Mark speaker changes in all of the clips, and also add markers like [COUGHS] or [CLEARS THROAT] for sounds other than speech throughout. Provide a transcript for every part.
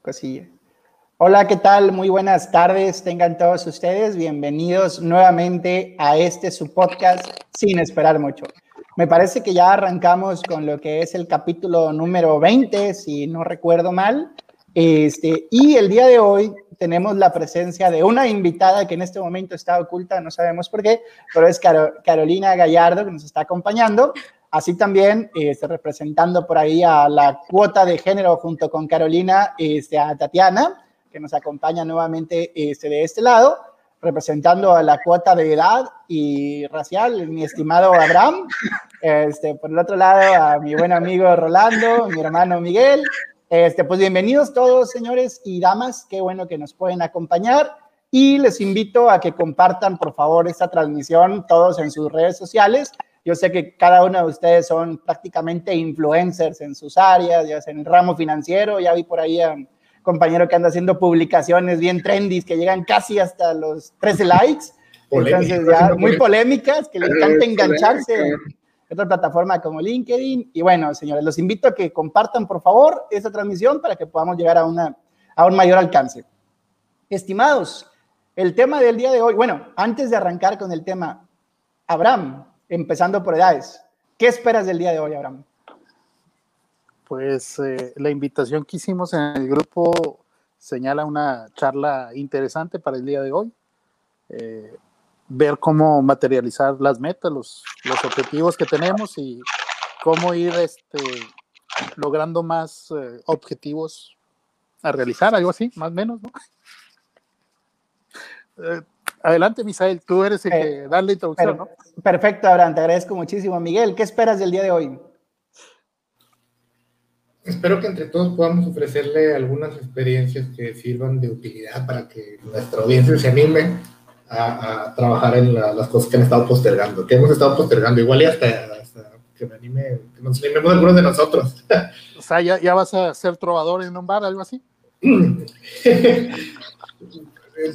Speaker 1: cosilla. Hola, ¿qué tal? Muy buenas tardes, tengan todos ustedes bienvenidos nuevamente a este su podcast sin esperar mucho. Me parece que ya arrancamos con lo que es el capítulo número 20, si no recuerdo mal. Este, y el día de hoy tenemos la presencia de una invitada que en este momento está oculta, no sabemos por qué, pero es Carolina Gallardo que nos está acompañando. Así también, este, representando por ahí a la cuota de género junto con Carolina, este, a Tatiana que nos acompaña nuevamente este, de este lado, representando a la cuota de edad y racial, mi estimado Abraham. Este, por el otro lado, a mi buen amigo Rolando, mi hermano Miguel. Este, pues bienvenidos todos, señores y damas. Qué bueno que nos pueden acompañar. Y les invito a que compartan, por favor, esta transmisión todos en sus redes sociales. Yo sé que cada uno de ustedes son prácticamente influencers en sus áreas, ya sea en el ramo financiero. Ya vi por ahí a compañero que anda haciendo publicaciones bien trendy que llegan casi hasta los 13 likes. Entonces, ya muy polémicas, que le encanta engancharse en otra plataforma como LinkedIn. Y bueno, señores, los invito a que compartan, por favor, esta transmisión para que podamos llegar a, una, a un mayor alcance. Estimados, el tema del día de hoy, bueno, antes de arrancar con el tema, Abraham, empezando por edades, ¿qué esperas del día de hoy, Abraham?
Speaker 2: pues eh, la invitación que hicimos en el grupo señala una charla interesante para el día de hoy. Eh, ver cómo materializar las metas, los, objetivos que tenemos y cómo ir este, logrando más eh, objetivos a realizar, algo así, más o menos, ¿no? [LAUGHS] adelante, Misael, tú eres el que da la introducción, ¿no?
Speaker 1: Perfecto, Abraham, te agradezco muchísimo. Miguel, ¿qué esperas del día de hoy?
Speaker 3: Espero que entre todos podamos ofrecerle algunas experiencias que sirvan de utilidad para que nuestra audiencia se anime a, trabajar en las cosas que han estado postergando, que hemos estado postergando, igual y hasta, que me anime, que nos animemos algunos de nosotros. [LAUGHS]
Speaker 2: O sea, ¿ya, ya vas a ser trovador en un bar, algo así? [LAUGHS]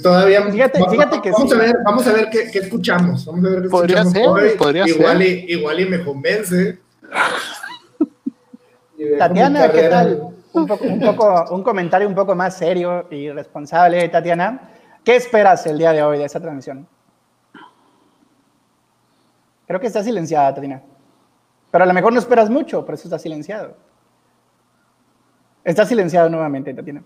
Speaker 3: Todavía fíjate, fíjate que vamos, a ver, vamos a ver qué, qué escuchamos. Vamos a ver qué
Speaker 2: podría
Speaker 3: escuchamos
Speaker 2: ser, podría
Speaker 3: igual
Speaker 2: ser.
Speaker 3: Y, igual y me convence. [LAUGHS]
Speaker 1: Tatiana, ¿qué tal? Un, poco, un, poco, un comentario un poco más serio y responsable, Tatiana. ¿Qué esperas el día de hoy de esta transmisión? Creo que está silenciada, Tatiana. Pero a lo mejor no esperas mucho, por eso está silenciado. Está silenciado nuevamente, Tatiana.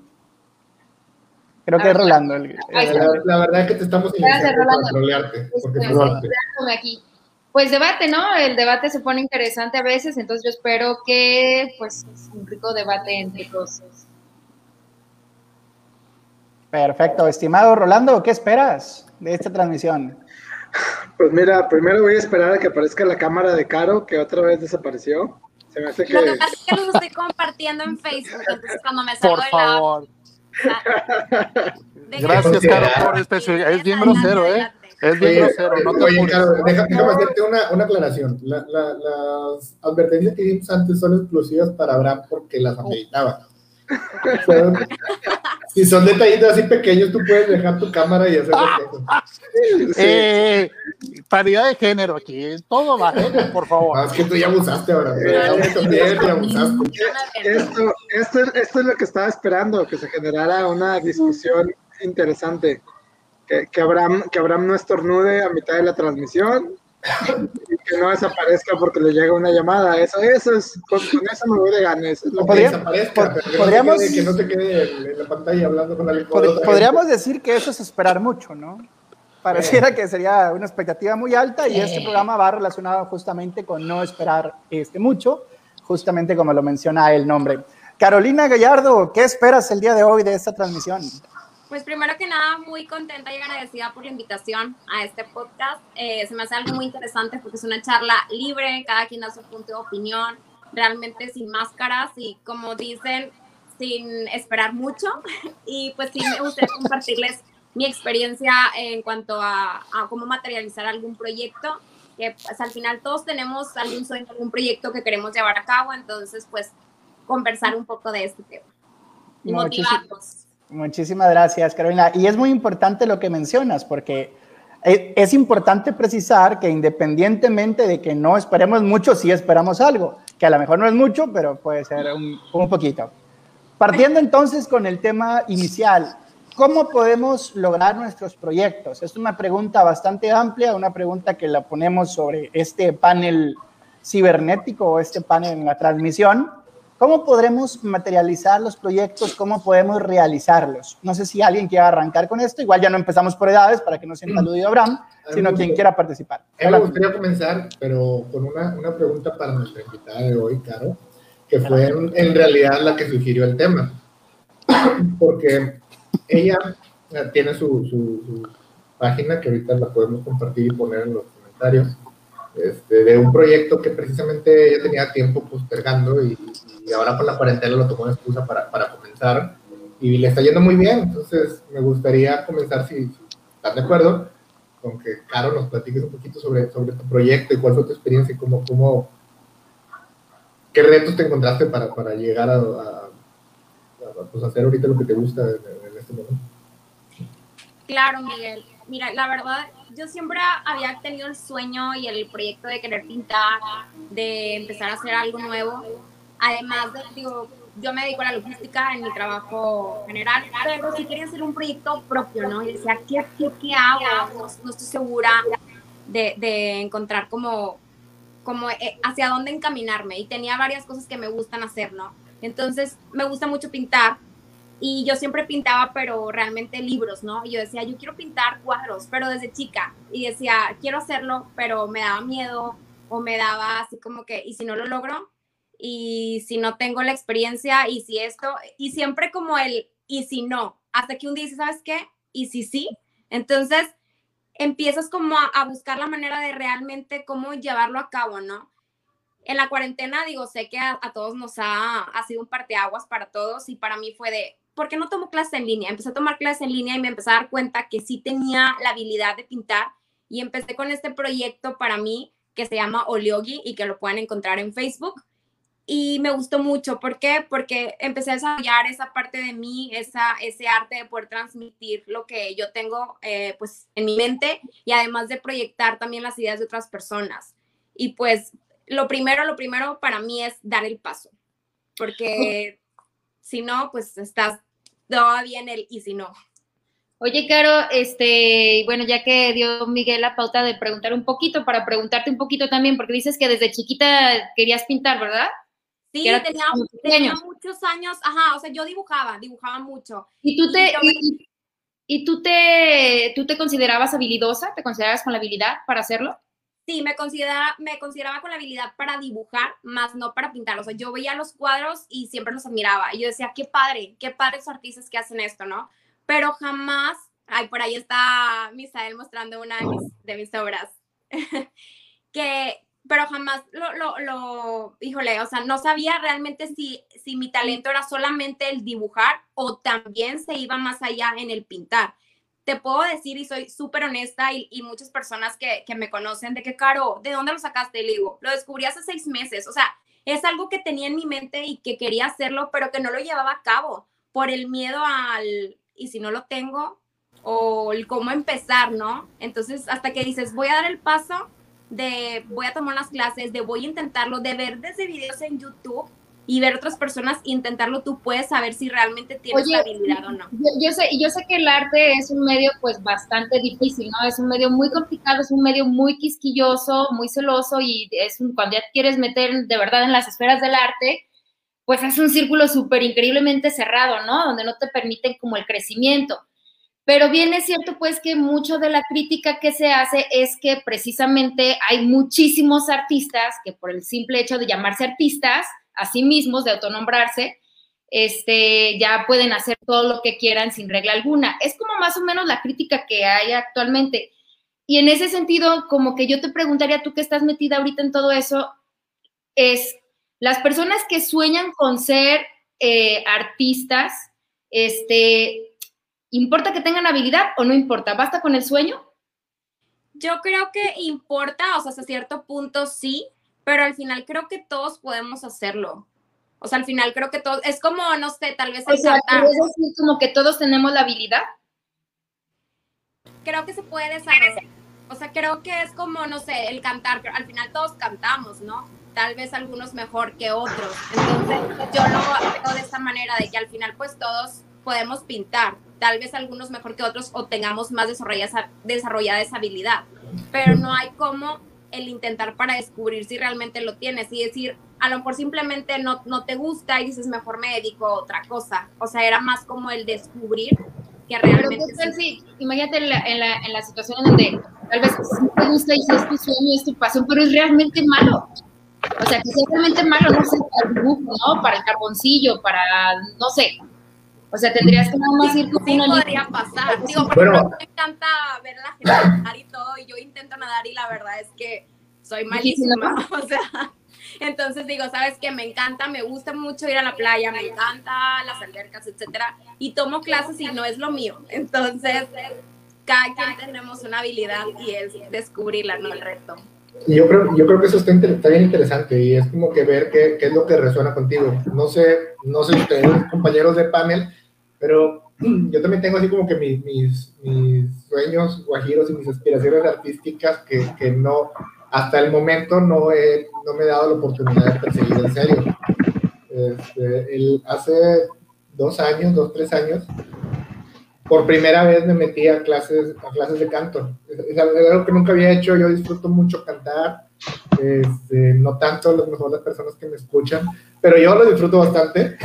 Speaker 1: Creo que es Rolando. El,
Speaker 3: el, la, la, verdad es que te estamos para trolearte. Porque
Speaker 4: aquí pues debate, ¿no? El debate se pone interesante a veces, entonces yo espero que pues es un rico debate entre todos.
Speaker 1: Perfecto, estimado Rolando, ¿qué esperas de esta transmisión?
Speaker 5: Pues mira, primero voy a esperar a que aparezca la cámara de Caro, que otra vez desapareció. Se me hace que...
Speaker 4: Lo que pasa es que los estoy compartiendo en Facebook, entonces cuando me salgo
Speaker 2: Por favor.
Speaker 4: de
Speaker 2: Gracias, Caro, por especificar. Es bien grosero, ¿eh? Es bien grosero, no te
Speaker 3: oye. Caro, deja- déjame hacerte una, una aclaración. La- la- las advertencias que dimos antes son exclusivas para Abraham porque las ameritaba. [LAUGHS] si son detallitos así pequeños, tú puedes dejar tu cámara y hacer reflejo. [LAUGHS]
Speaker 2: Eh, paridad de género aquí, todo va, ¿eh? por favor.
Speaker 3: Ah, es que tú ya abusaste ahora.
Speaker 5: Esto, esto, esto es lo que estaba esperando, que se generara una discusión interesante. Que, que, Abraham, que Abraham no estornude a mitad de la transmisión y [LAUGHS] que no desaparezca porque le llega una llamada. Eso, eso es, con, con eso me voy de ganes. Es lo
Speaker 3: Que desaparezca, pero que no
Speaker 1: podríamos-
Speaker 3: quede- que no te quede en, la pantalla hablando con alguien.
Speaker 1: Pod-
Speaker 3: otra
Speaker 1: podríamos decir que eso es esperar mucho, ¿no? Pareciera que sería una expectativa muy alta y este programa va relacionado justamente con no esperar este mucho, justamente como lo menciona el nombre. Carolina Gallardo, ¿qué esperas el día de hoy de esta transmisión?
Speaker 4: Pues primero que nada, muy contenta y agradecida por la invitación a este podcast. Eh, se me hace algo muy interesante porque es una charla libre, cada quien da su punto de opinión, realmente sin máscaras y como dicen, sin esperar mucho. [LAUGHS] Y pues sí me gustaría compartirles mi experiencia en cuanto a, a cómo materializar algún proyecto, que pues al final todos tenemos algún sueño, algún proyecto que queremos llevar a cabo, entonces pues conversar un poco de este tema y motivarnos.
Speaker 1: Muchísimas gracias, Carolina. Y es muy importante lo que mencionas, porque e- es importante precisar que independientemente de que no esperemos mucho, sí esperamos algo, que a lo mejor no es mucho, pero puede ser un, un poquito. Partiendo entonces con el tema inicial, ¿cómo podemos lograr nuestros proyectos? Es una pregunta bastante amplia, una pregunta que la ponemos sobre este panel cibernético o este panel en la transmisión. ¿Cómo podremos materializar los proyectos? ¿Cómo podemos realizarlos? No sé si alguien quiere arrancar con esto. Igual ya no empezamos por edades para que no sienta aludido Abraham, sino quien quiera participar.
Speaker 3: me gustaría comenzar, pero con una, una pregunta para nuestra invitada de hoy, Caro, que fue en, realidad la que sugirió el tema. [COUGHS] Porque ella eh, tiene su, su, página que ahorita la podemos compartir y poner en los comentarios. Este, de un proyecto que precisamente ella tenía tiempo postergando y, y ahora con la cuarentena lo tomó de excusa para, para, comenzar y le está yendo muy bien. Entonces, me gustaría comenzar, si, estás de acuerdo, con que Caro nos platiques un poquito sobre, sobre tu proyecto y cuál fue tu experiencia y cómo, cómo qué retos te encontraste para, para llegar a, pues, hacer ahorita lo que te gusta en este momento.
Speaker 4: Claro, Miguel. Mira, la verdad, yo siempre había tenido el sueño y el proyecto de querer pintar, de empezar a hacer algo nuevo Además, de, digo, yo me dedico a la logística en mi trabajo general, pero sí quería hacer un proyecto propio, ¿no? Y decía, ¿qué, qué, qué hago? No, estoy segura de, de encontrar como, como eh, hacia dónde encaminarme. Y tenía varias cosas que me gustan hacer, ¿no? Entonces, me gusta mucho pintar. Y yo siempre pintaba, pero realmente libros, ¿no? Y yo decía, yo quiero pintar cuadros, pero desde chica. Y decía, quiero hacerlo, pero me daba miedo o me daba así como que, ¿y si no lo logro? Y si no tengo la experiencia y si esto, y siempre como el y si no, hasta que un día dices, ¿sabes qué? Y si sí, entonces empiezas como a, buscar la manera de realmente cómo llevarlo a cabo, ¿no? En la cuarentena, digo, sé que a, todos nos ha, ha sido un parteaguas para todos y para mí fue de, ¿por qué no tomo clases en línea? Empecé a tomar clases en línea y me empecé a dar cuenta que sí tenía la habilidad de pintar y empecé con este proyecto para mí que se llama Oleogi y que lo pueden encontrar en Facebook y me gustó mucho. ¿Por qué? Porque empecé a desarrollar esa parte de mí, esa, ese arte de poder transmitir lo que yo tengo eh, pues en mi mente y además de proyectar también las ideas de otras personas. Y pues lo primero, lo primero para mí es dar el paso, porque [LAUGHS] si no, pues estás todavía en el y si no.
Speaker 6: Oye, Caro, este, bueno, ya que dio Miguel la pauta de preguntar un poquito, para preguntarte un poquito también, porque dices que desde chiquita querías pintar, ¿verdad?
Speaker 4: Sí, tenía, muchos años, ajá, o sea, yo dibujaba, dibujaba mucho.
Speaker 6: ¿Y tú te, y, tú te, tú te considerabas habilidosa? ¿Te considerabas con la habilidad para hacerlo?
Speaker 4: Sí, me, considera, me consideraba con la habilidad para dibujar, más no para pintar. O sea, yo veía los cuadros y siempre los admiraba. Y yo decía, qué padre, qué padre esos artistas que hacen esto, ¿no? Pero jamás, ay, por ahí está Misael mostrando una de mis, de mis obras, [LAUGHS] que pero jamás lo, lo, lo, híjole, o sea, no sabía realmente si, si mi talento era solamente el dibujar o también se iba más allá en el pintar. Te puedo decir, y soy súper honesta, y, y, muchas personas que, que, me conocen, de que, Caro, ¿de dónde lo sacaste? Le digo, lo descubrí hace seis meses, o sea, es algo que tenía en mi mente y que quería hacerlo, pero que no lo llevaba a cabo por el miedo al, y si no lo tengo, o el cómo empezar, ¿no? Entonces, hasta que dices, voy a dar el paso, de voy a tomar unas clases, de voy a intentarlo, de ver desde videos en YouTube y ver otras personas intentarlo, tú puedes saber si realmente tienes la habilidad o no.
Speaker 6: Yo, sé, yo sé que el arte es un medio pues bastante difícil, ¿no? Es un medio muy complicado, es un medio muy quisquilloso, muy celoso y es un, cuando ya quieres meter de verdad en las esferas del arte, pues es un círculo súper increíblemente cerrado, ¿no? Donde no te permiten como el crecimiento. Pero bien es cierto pues que mucho de la crítica que se hace es que precisamente hay muchísimos artistas que por el simple hecho de llamarse artistas, a sí mismos, de autonombrarse, este, ya pueden hacer todo lo que quieran sin regla alguna. Es como más o menos la crítica que hay actualmente. Y en ese sentido, como que yo te preguntaría, tú que estás metida ahorita en todo eso, es las personas que sueñan con ser eh, artistas, este, ¿Importa que tengan habilidad o no importa? ¿Basta con el sueño?
Speaker 4: Yo creo que importa, o sea, hasta cierto punto sí, pero al final creo que todos podemos hacerlo. O sea, al final creo que todos, es como, no sé, tal vez...
Speaker 6: O sea, ¿es decir como que todos tenemos la habilidad?
Speaker 4: Creo que se puede desarrollar. O sea, creo que es como, no sé, el cantar, pero al final todos cantamos, ¿no? tal vez algunos mejor que otros. Entonces, yo lo veo de esta manera, de que al final, pues todos podemos pintar, tal vez algunos mejor que otros o tengamos más desarrollada, desarrollada esa habilidad, pero no hay como el intentar para descubrir si realmente lo tienes y decir, a lo mejor simplemente no, no te gusta y dices, mejor me dedico a otra cosa. O sea, era más como el descubrir que realmente...
Speaker 6: Pero, sí. imagínate en la, en, la, en la, situación en donde tal vez te gusta y es tu sueño, es tu pasión, pero es realmente malo. O sea, que es realmente malo, no sé, para el dibujo, ¿no? Para el carboncillo, para, no sé, o sea, tendrías que nada más ir
Speaker 4: con sí, podría pasar. Digo, por ejemplo, me encanta ver la gente nadar y todo, y yo intento nadar y la verdad es que soy malísima. [LAUGHS] O sea, entonces digo, ¿sabes qué? Me encanta, me gusta mucho ir a la playa, me encanta las albercas, etcétera, y tomo clases y no es lo mío. Entonces, cada quien tenemos una habilidad y es descubrirla, no el reto.
Speaker 3: Yo creo, yo creo que eso está, está, bien interesante y es como que ver qué, qué, es lo que resuena contigo. No sé, no sé ustedes, compañeros de panel, pero [CLEARS THROAT] yo también tengo así como que mis, mis, mis sueños guajiros y mis aspiraciones artísticas que, que, no, hasta el momento no, he, no me he dado la oportunidad de perseguir en serio. Este, el, hace dos años, dos, tres años, por primera vez me metí a clases, a clases de canto. Es, algo que nunca había hecho, yo disfruto mucho cantar, este, no tanto las mejores personas que me escuchan, pero yo lo disfruto bastante.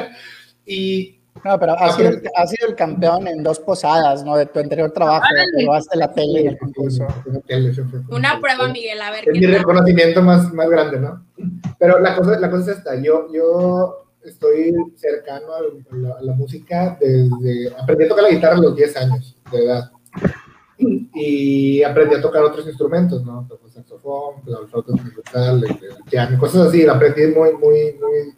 Speaker 3: [LAUGHS] y
Speaker 1: no, pero has sido, sido, el campeón en dos posadas, ¿no? De tu anterior trabajo, hasta la tele en el concurso.
Speaker 4: Una prueba, Miguel, a ver.
Speaker 3: Es mi reconocimiento más, más grande, ¿no? Pero la cosa, la cosa es esta, yo, yo estoy cercano a la, música desde, aprendí a tocar la guitarra a los 10 años de edad. Y aprendí a tocar otros instrumentos, ¿no? Tocó saxofón, la flauta el piano, cosas así, la aprendí muy, muy, muy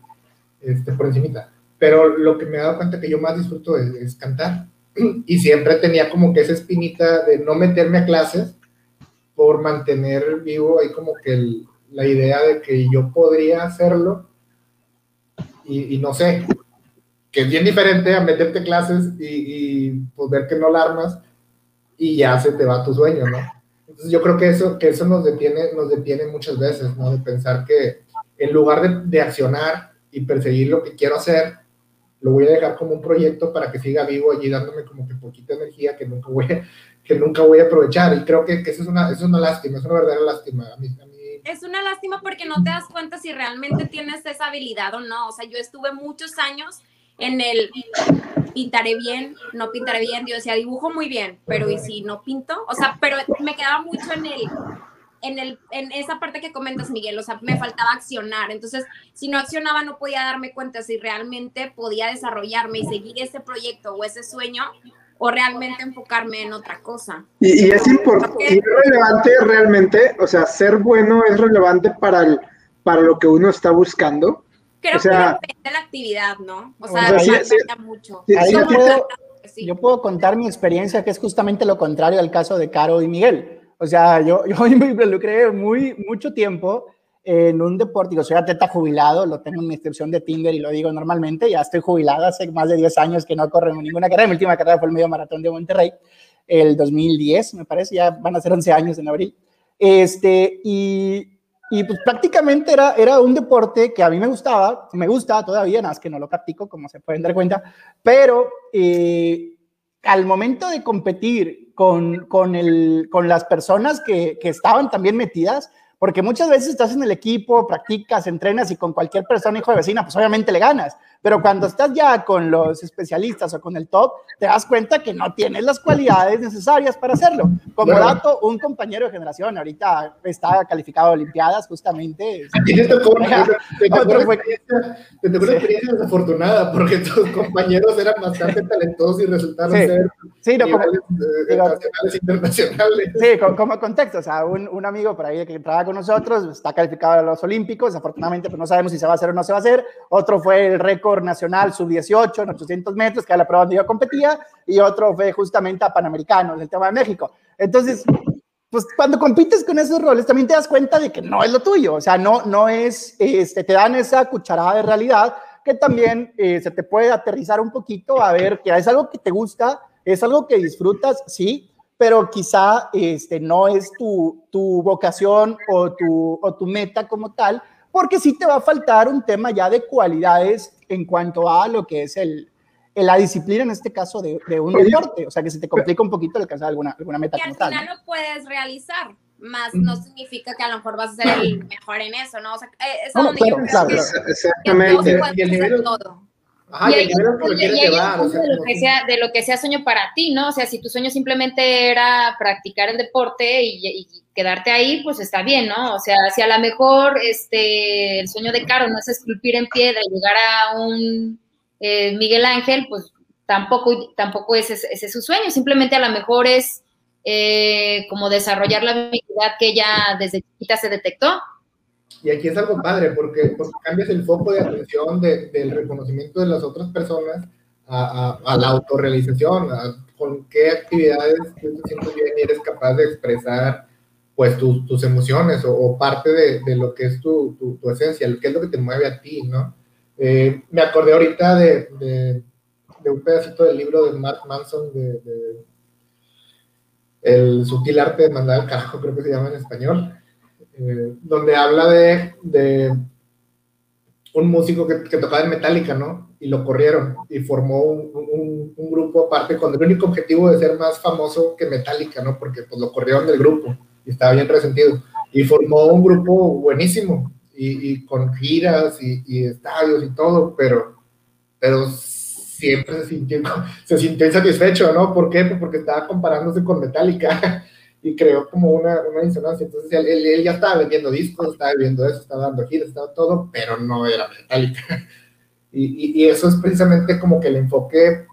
Speaker 3: este, por encimita pero lo que me he dado cuenta que yo más disfruto es, cantar. [CLEARS THROAT] Y siempre tenía como que esa espinita de no meterme a clases por mantener vivo ahí como que la idea de que yo podría hacerlo y, no sé, que es bien diferente a meterte clases y, y pues ver que no la armas y ya se te va tu sueño, ¿no? Entonces yo creo que eso, que eso nos, detiene, nos detiene muchas veces, ¿no? De pensar que en lugar de, de accionar y perseguir lo que quiero hacer, lo voy a dejar como un proyecto para que siga vivo allí dándome como que poquita energía que nunca voy a, que nunca voy a aprovechar. Y creo que, que eso, es una, eso es una lástima, es una verdadera lástima. A mí, a mí...
Speaker 4: Es una lástima porque no te das cuenta si realmente tienes esa habilidad o no. O sea, yo estuve muchos años en el pintaré bien, no pintaré bien. Yo decía, dibujo muy bien, pero ¿y si no pinto? O sea, pero me quedaba mucho en el en, el, en esa parte que comentas, Miguel, o sea, me faltaba accionar. Entonces, si no accionaba, no podía darme cuenta si realmente podía desarrollarme y seguir ese proyecto o ese sueño o realmente enfocarme en otra cosa.
Speaker 5: Y, es importante, y es relevante realmente, o sea, ser bueno es relevante para, el, para lo que uno está buscando.
Speaker 4: Creo
Speaker 5: o sea,
Speaker 4: que depende de la actividad, ¿no? O sea, sí, sí, mucho.
Speaker 1: yo, puedo, yo puedo contar mi experiencia, que es justamente lo contrario al caso de Caro y Miguel. O sea, yo, yo [LAUGHS] me involucré muy, mucho tiempo en un deporte, digo, soy atleta jubilado, lo tengo en mi inscripción de Tinder y lo digo normalmente, ya estoy jubilado hace más de 10 años que no corro ninguna carrera, mi última carrera fue el medio maratón de Monterrey, el 2010, me parece, ya van a ser 11 años en abril, este, y, y pues prácticamente era, era un deporte que a mí me gustaba, me gusta todavía, nada más que no lo practico, como se pueden dar cuenta, pero eh, al momento de competir con, con, el, con las personas que, que, estaban también metidas, porque muchas veces estás en el equipo, practicas, entrenas y con cualquier persona, hijo de vecina, pues obviamente le ganas. Pero cuando estás ya con los especialistas o con el top, te das cuenta que no tienes las cualidades necesarias para hacerlo. Como dato, un compañero de generación ahorita está calificado a Olimpiadas, justamente.
Speaker 3: Te tocó una experiencia desafortunada, porque tus compañeros eran bastante [LAUGHS] talentosos y resultaron ser
Speaker 1: sí, no, como,
Speaker 3: eh, nacionales internacionales.
Speaker 1: Sí, como, contexto, o sea, un, un, amigo por ahí que con nosotros está calificado a los Olímpicos, desafortunadamente pues no sabemos si se va a hacer o no se va a hacer. Otro fue el récord nacional sub-18 en 800 metros, que era la prueba donde yo competía, y otro fue justamente a Panamericanos, el tema de México. Entonces, pues cuando compites con esos roles, también te das cuenta de que no es lo tuyo, o sea, no, no es, este, te dan esa cucharada de realidad que también eh, se te puede aterrizar un poquito a ver que es algo que te gusta, es algo que disfrutas, sí, pero quizá este, no es tu, tu vocación o tu, o tu meta como tal, porque sí te va a faltar un tema ya de cualidades en cuanto a lo que es el, la disciplina, en este caso, de, de un deporte. O sea, que se te complica un poquito alcanzar alguna, alguna meta
Speaker 4: que
Speaker 1: como
Speaker 4: al
Speaker 1: tal.
Speaker 4: final lo puedes realizar, más no significa que a lo mejor vas a ser el mejor en eso, ¿no? O sea, eh, es a
Speaker 1: No,
Speaker 4: donde
Speaker 1: claro,
Speaker 4: yo creo
Speaker 1: claro,
Speaker 4: que,
Speaker 1: claro.
Speaker 4: que todos
Speaker 5: Exactamente.
Speaker 3: Y el nivel-
Speaker 4: todo.
Speaker 3: Ajá, y
Speaker 6: ahí, de, lo que sea, de lo que sea sueño para ti, ¿no? O sea, si tu sueño simplemente era practicar el deporte y, y quedarte ahí, pues está bien, ¿no? O sea, si a lo mejor este, el sueño de Caro no es esculpir en piedra y llegar a un eh, Miguel Ángel, pues tampoco, tampoco ese, ese es su sueño, simplemente a lo mejor es eh, como desarrollar la habilidad que ella desde chiquita se detectó.
Speaker 3: Y aquí es algo padre porque, cambias el foco de atención de- del reconocimiento de las otras personas a, la autorrealización, a con qué actividades tú te sientes bien y eres capaz de expresar pues tus, tus emociones o, parte de, lo que es tu, tu, tu esencia, qué es lo que te mueve a ti, ¿no? Eh, me acordé ahorita de, de, de un pedacito del libro de Mark Manson de El sutil arte de mandar al carajo, creo que se llama en español eh, donde habla de, de un músico que, que, tocaba en Metallica, ¿no? Y lo corrieron y formó un, un, un, grupo aparte con el único objetivo de ser más famoso que Metallica, ¿no? Porque pues lo corrieron del grupo y estaba bien resentido. Y formó un grupo buenísimo y, y con giras y, y, estadios y todo, pero, pero siempre se sintió, [LAUGHS] se sintió insatisfecho, ¿no? ¿Por qué? Pues porque estaba comparándose con Metallica [LAUGHS] y creó como una, una disonancia. Entonces él, él, él, ya estaba vendiendo discos, estaba vendiendo eso, estaba dando giras, estaba todo, pero no era Metallica. [LAUGHS] Y, y, y, eso es precisamente como que el enfoque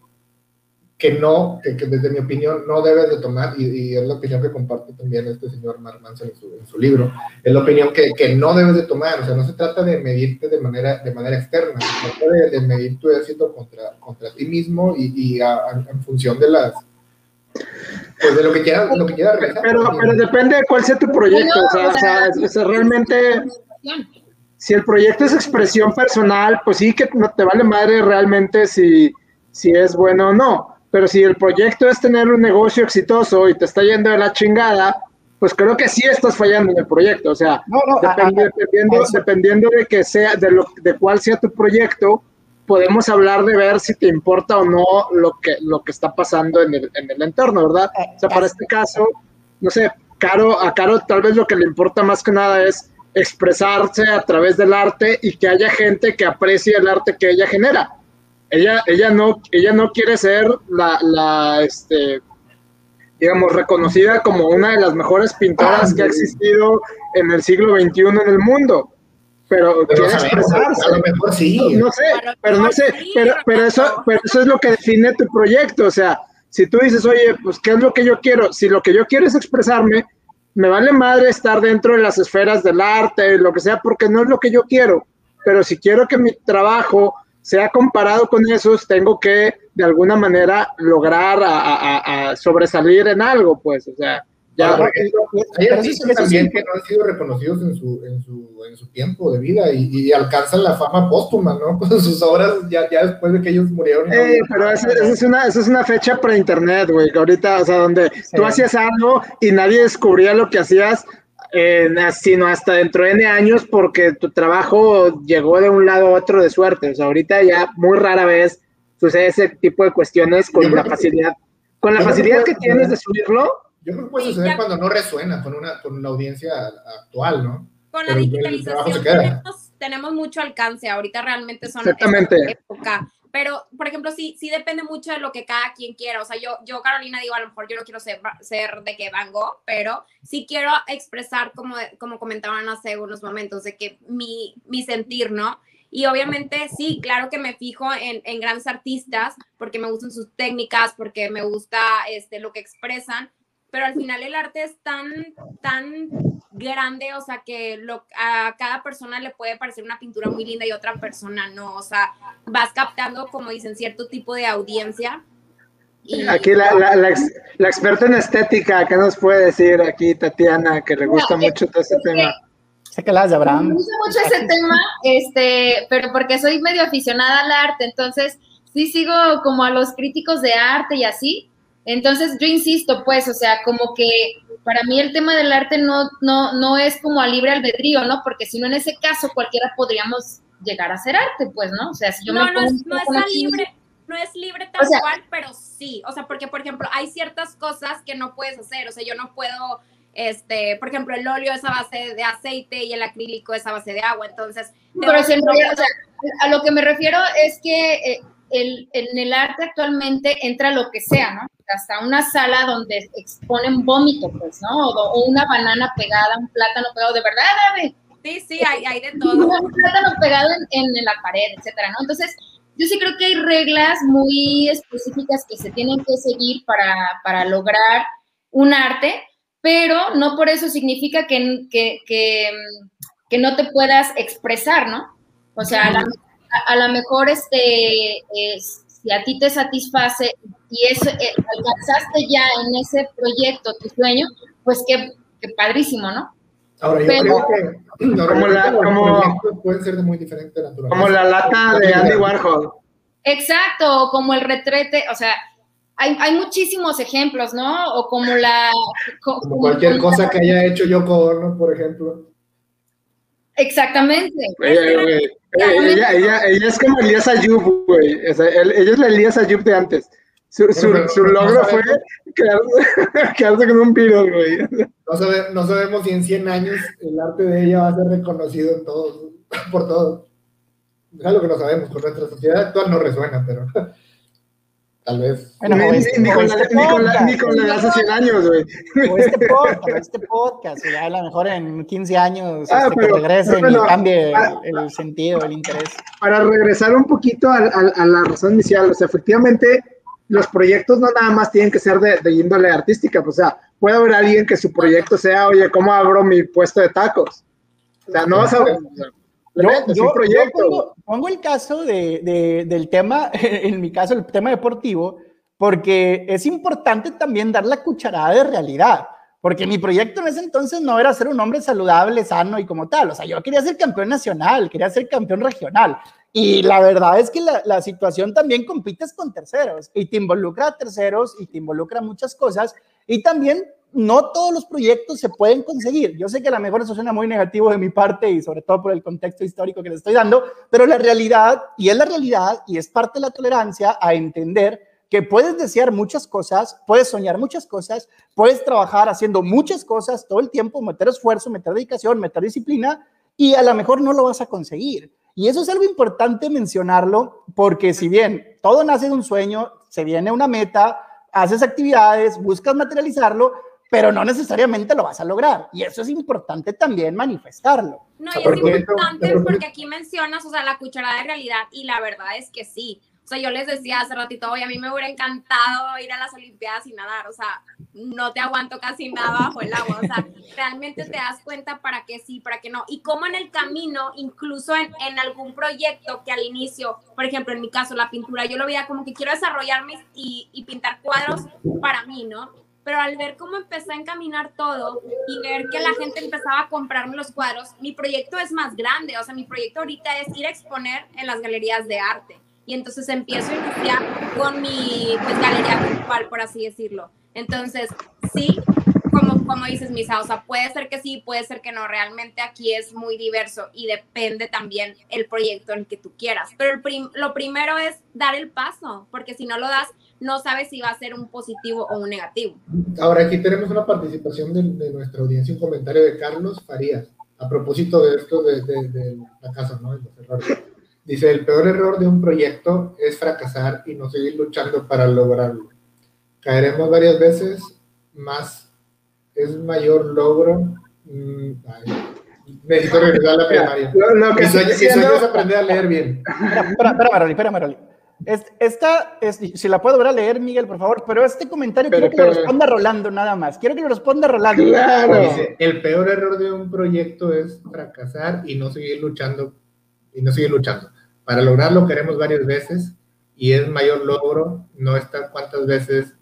Speaker 3: que no, que, que desde mi opinión no debes de tomar, y, y, es la opinión que comparte también este señor Mark Manson en su, en su libro, es la opinión que, que, no debes de tomar, o sea, no se trata de medirte de manera, de manera externa, se trata de, de medir tu éxito contra, contra ti mismo y a, a, en función de las, pues de lo que quieras, lo que quieras realizar.
Speaker 5: Pero, pero depende de cuál sea tu proyecto, o sea, o sea, o sea, realmente, si el proyecto es expresión personal, pues sí que no te vale madre realmente si, si es bueno o no, pero si el proyecto es tener un negocio exitoso y te está yendo de la chingada, pues creo que sí estás fallando en el proyecto, o sea,
Speaker 1: no, no, a,
Speaker 5: dependiendo, dependiendo de que sea, de, lo, de cuál sea tu proyecto, podemos hablar de ver si te importa o no lo que, lo que está pasando en el, en el entorno, ¿verdad? O sea, para este caso, no sé, Caro, a Caro tal vez lo que le importa más que nada es expresarse a través del arte y que haya gente que aprecie el arte que ella genera. Ella, ella, no, ella no quiere ser la, la este, digamos, reconocida como una de las mejores pintoras que ha existido en el siglo XXI en el mundo pero, pero quiere expresarse.
Speaker 3: A lo mejor sí.
Speaker 5: No, no sé, pero no sé, pero, pero, eso, pero eso es lo que define tu proyecto. O sea, si tú dices, oye, pues, ¿qué es lo que yo quiero? Si lo que yo quiero es expresarme, me vale madre estar dentro de las esferas del arte, lo que sea, porque no es lo que yo quiero. Pero si quiero que mi trabajo sea comparado con esos, tengo que, de alguna manera, lograr a, a, a sobresalir en algo, pues, o sea. Ya,
Speaker 3: hay artistas también que no han sido reconocidos en su, en su, en su tiempo de vida y, y alcanzan la fama póstuma, ¿no? [LAUGHS] Con sus obras ya, ya después de que ellos murieron.
Speaker 5: Eh, pero esa, es una, es una fecha pre-internet, güey, que ahorita, o sea, donde sí. tú hacías algo y nadie descubría lo que hacías, eh, sino hasta dentro de N años porque tu trabajo llegó de un lado a otro de suerte. O sea, ahorita ya muy rara vez sucede ese tipo de cuestiones con la facilidad, con la facilidad que tienes de subirlo
Speaker 3: yo creo que puede suceder sí, cuando no resuena con una, con una audiencia actual, ¿no?
Speaker 4: Con la Pero digitalización tenemos, tenemos, mucho alcance, ahorita realmente son
Speaker 5: Exactamente.
Speaker 4: época. Pero, por ejemplo, sí, sí depende mucho de lo que cada quien quiera. O sea, yo, yo Carolina, digo, a lo mejor yo no quiero ser, ser de que Van Gogh, pero sí quiero expresar, como, como comentaban hace unos momentos, de que mi, mi sentir, ¿no? Y obviamente sí, claro que me fijo en, en, grandes artistas porque me gustan sus técnicas, porque me gusta este, lo que expresan, pero al final el arte es tan, tan grande, o sea, que lo, a cada persona le puede parecer una pintura muy linda y otra persona no, o sea, vas captando, como dicen, cierto tipo de audiencia.
Speaker 5: Y... Aquí la, la, la, ex, la, experta en estética, ¿qué nos puede decir aquí Tatiana, que le gusta no, mucho todo ese
Speaker 6: es
Speaker 5: tema?
Speaker 1: Sé que las de Abraham.
Speaker 6: Me gusta mucho ese tema, este, pero porque soy medio aficionada al arte, entonces sí sigo como a los críticos de arte y así, Entonces, yo insisto, pues, o sea, como que para mí el tema del arte no, no, no es como a libre albedrío, ¿no? Porque si no, en ese caso, cualquiera podríamos llegar a hacer arte, pues, ¿no? O sea, si yo
Speaker 4: no,
Speaker 6: me
Speaker 4: no,
Speaker 6: pongo
Speaker 4: es,
Speaker 6: un
Speaker 4: no está
Speaker 6: aquí-
Speaker 4: libre, no es libre tal
Speaker 6: O sea-
Speaker 4: cual, pero sí. O sea, porque, por ejemplo, hay ciertas cosas que no puedes hacer. O sea, yo no puedo, este, por ejemplo, el óleo es a base de aceite y el acrílico es a base de agua. Entonces,
Speaker 6: Pero
Speaker 4: tengo-
Speaker 6: si en realidad, o sea, a lo que me refiero es que eh, el, en el arte actualmente entra lo que sea, ¿no? Hasta una sala donde exponen vómito, pues, ¿no? O, o una banana pegada, un plátano pegado, de verdad, Ave,
Speaker 4: sí, sí, hay, hay de todo. [LAUGHS]
Speaker 6: un plátano pegado en, en la pared, etcétera, ¿no? Entonces, yo sí creo que hay reglas muy específicas que se tienen que seguir para, para lograr un arte, pero no por eso significa que, que, que, que no te puedas expresar, ¿no? O sea, a la, a, a la mejor, este, es- si a ti te satisface y eso, eh, alcanzaste ya en ese proyecto tu sueño, pues qué, qué padrísimo, ¿no?
Speaker 3: Ahora, yo
Speaker 6: Pero-
Speaker 3: creo que
Speaker 5: Como la- como-
Speaker 3: pueden ser de muy diferente naturaleza.
Speaker 5: Como la lata de Andy Warhol.
Speaker 6: Exacto, o como el retrete, o sea, hay, hay muchísimos ejemplos, ¿no? O como la... co-
Speaker 3: Como cualquier
Speaker 6: como-
Speaker 3: cosa que haya hecho Yoko Ono, por ejemplo.
Speaker 6: Exactamente.
Speaker 5: Ella, ella, ella es como Elías Ayub, güey. O sea, él- ella es la Elías Ayub de antes. Su, su,
Speaker 3: Pero-
Speaker 5: su
Speaker 3: pero no
Speaker 5: logro fue
Speaker 3: sabemos.
Speaker 5: quedarse, [LAUGHS] quedarse con un piro, güey.
Speaker 3: No, sabe- no sabemos si en 100 años el arte de ella va a ser reconocido en todos, [LAUGHS] por todos. Es algo que no sabemos. Con nuestra sociedad actual no resuena, pero [LAUGHS] tal vez.
Speaker 1: Bueno,
Speaker 5: ni,
Speaker 1: este-
Speaker 5: ni
Speaker 1: o
Speaker 5: con la,
Speaker 1: este
Speaker 5: ni con la-
Speaker 1: podcast,
Speaker 5: ni con la de hace 100 años, güey.
Speaker 1: o este podcast, o este podcast, ya a lo mejor en 15 años
Speaker 5: Ah,
Speaker 1: este,
Speaker 5: pero-
Speaker 1: que regresen
Speaker 5: pero
Speaker 1: y cambie
Speaker 5: ah,
Speaker 1: el, el sentido, el interés.
Speaker 5: Para regresar un poquito a, a- a la razón inicial, o sea, efectivamente, los proyectos no nada más tienen que ser de, de índole artística, pues, o sea, puede haber alguien que su proyecto sea, oye, ¿cómo abro mi puesto de tacos? O sea, no vas a...
Speaker 1: Yo, yo-
Speaker 5: un
Speaker 1: yo
Speaker 5: proyecto.
Speaker 1: pongo, pongo el caso de, de- del tema, [LAUGHS] en mi caso, el tema deportivo, porque es importante también dar la cucharada de realidad. Porque mi proyecto en ese entonces no era ser un hombre saludable, sano y como tal. O sea, yo quería ser campeón nacional, quería ser campeón regional. Y la verdad es que la, la situación también compites con terceros y te involucra a terceros y te involucra muchas cosas. Y también no todos los proyectos se pueden conseguir. Yo sé que a lo mejor eso suena muy negativo de mi parte y sobre todo por el contexto histórico que le estoy dando, pero la realidad, y es la realidad, y es parte de la tolerancia a entender que puedes desear muchas cosas, puedes soñar muchas cosas, puedes trabajar haciendo muchas cosas todo el tiempo, meter esfuerzo, meter dedicación, meter disciplina, y a lo mejor no lo vas a conseguir. Y eso es algo importante mencionarlo, porque si bien todo nace de un sueño, se viene una meta, haces actividades, buscas materializarlo, pero no necesariamente lo vas a lograr. Y eso es importante también manifestarlo.
Speaker 4: No, y es
Speaker 3: porque-
Speaker 4: importante porque aquí mencionas, o sea, la cucharada de realidad y la verdad es que sí. Sea, yo les decía hace ratito, oye, a mí me hubiera encantado ir a las Olimpiadas y nadar, o sea, no te aguanto casi nada bajo el agua, o sea, realmente te das cuenta para qué sí, para qué no. Y cómo en el camino, incluso en, en algún proyecto que al inicio, por ejemplo, en mi caso, la pintura, yo lo veía como que quiero desarrollarme y, y pintar cuadros para mí, ¿no? pero al ver cómo empecé a encaminar todo y ver que la gente empezaba a comprarme los cuadros, mi proyecto es más grande, o sea, mi proyecto ahorita es ir a exponer en las galerías de arte. Y entonces empiezo a iniciar con mi pues, galería virtual, por así decirlo. Entonces, sí, como, como dices, Misa, o sea, puede ser que sí, puede ser que no. Realmente aquí es muy diverso y depende también el proyecto en el que tú quieras. Pero el prim lo primero es dar el paso, porque si no lo das, no sabes si va a ser un positivo o un negativo.
Speaker 3: Ahora aquí tenemos una participación de, de nuestra audiencia, un comentario de Carlos Farías, a propósito de esto de, de, de la casa, ¿no? De los errores. Dice, el peor error de un proyecto es fracasar y no seguir luchando para lograrlo. Caeremos varias veces, más es mayor logro. Mm, ay, necesito regresar a la primaria.
Speaker 5: Lo, lo que estoy diciendo,
Speaker 3: sueño es aprender a leer bien.
Speaker 1: Espera, espera, espera, Maroli, espera, Maroli. Es- Esta, es, si la puedo ver a leer, Miguel, por favor, pero este comentario
Speaker 5: Pero,
Speaker 1: quiero que lo
Speaker 5: pero-
Speaker 1: responda Rolando nada más. Quiero que lo responda Rolando.
Speaker 5: claro.
Speaker 3: Dice, el peor error de un proyecto es fracasar y no seguir luchando y no seguir luchando. Para lograrlo queremos varias veces y es mayor logro no estar cuántas veces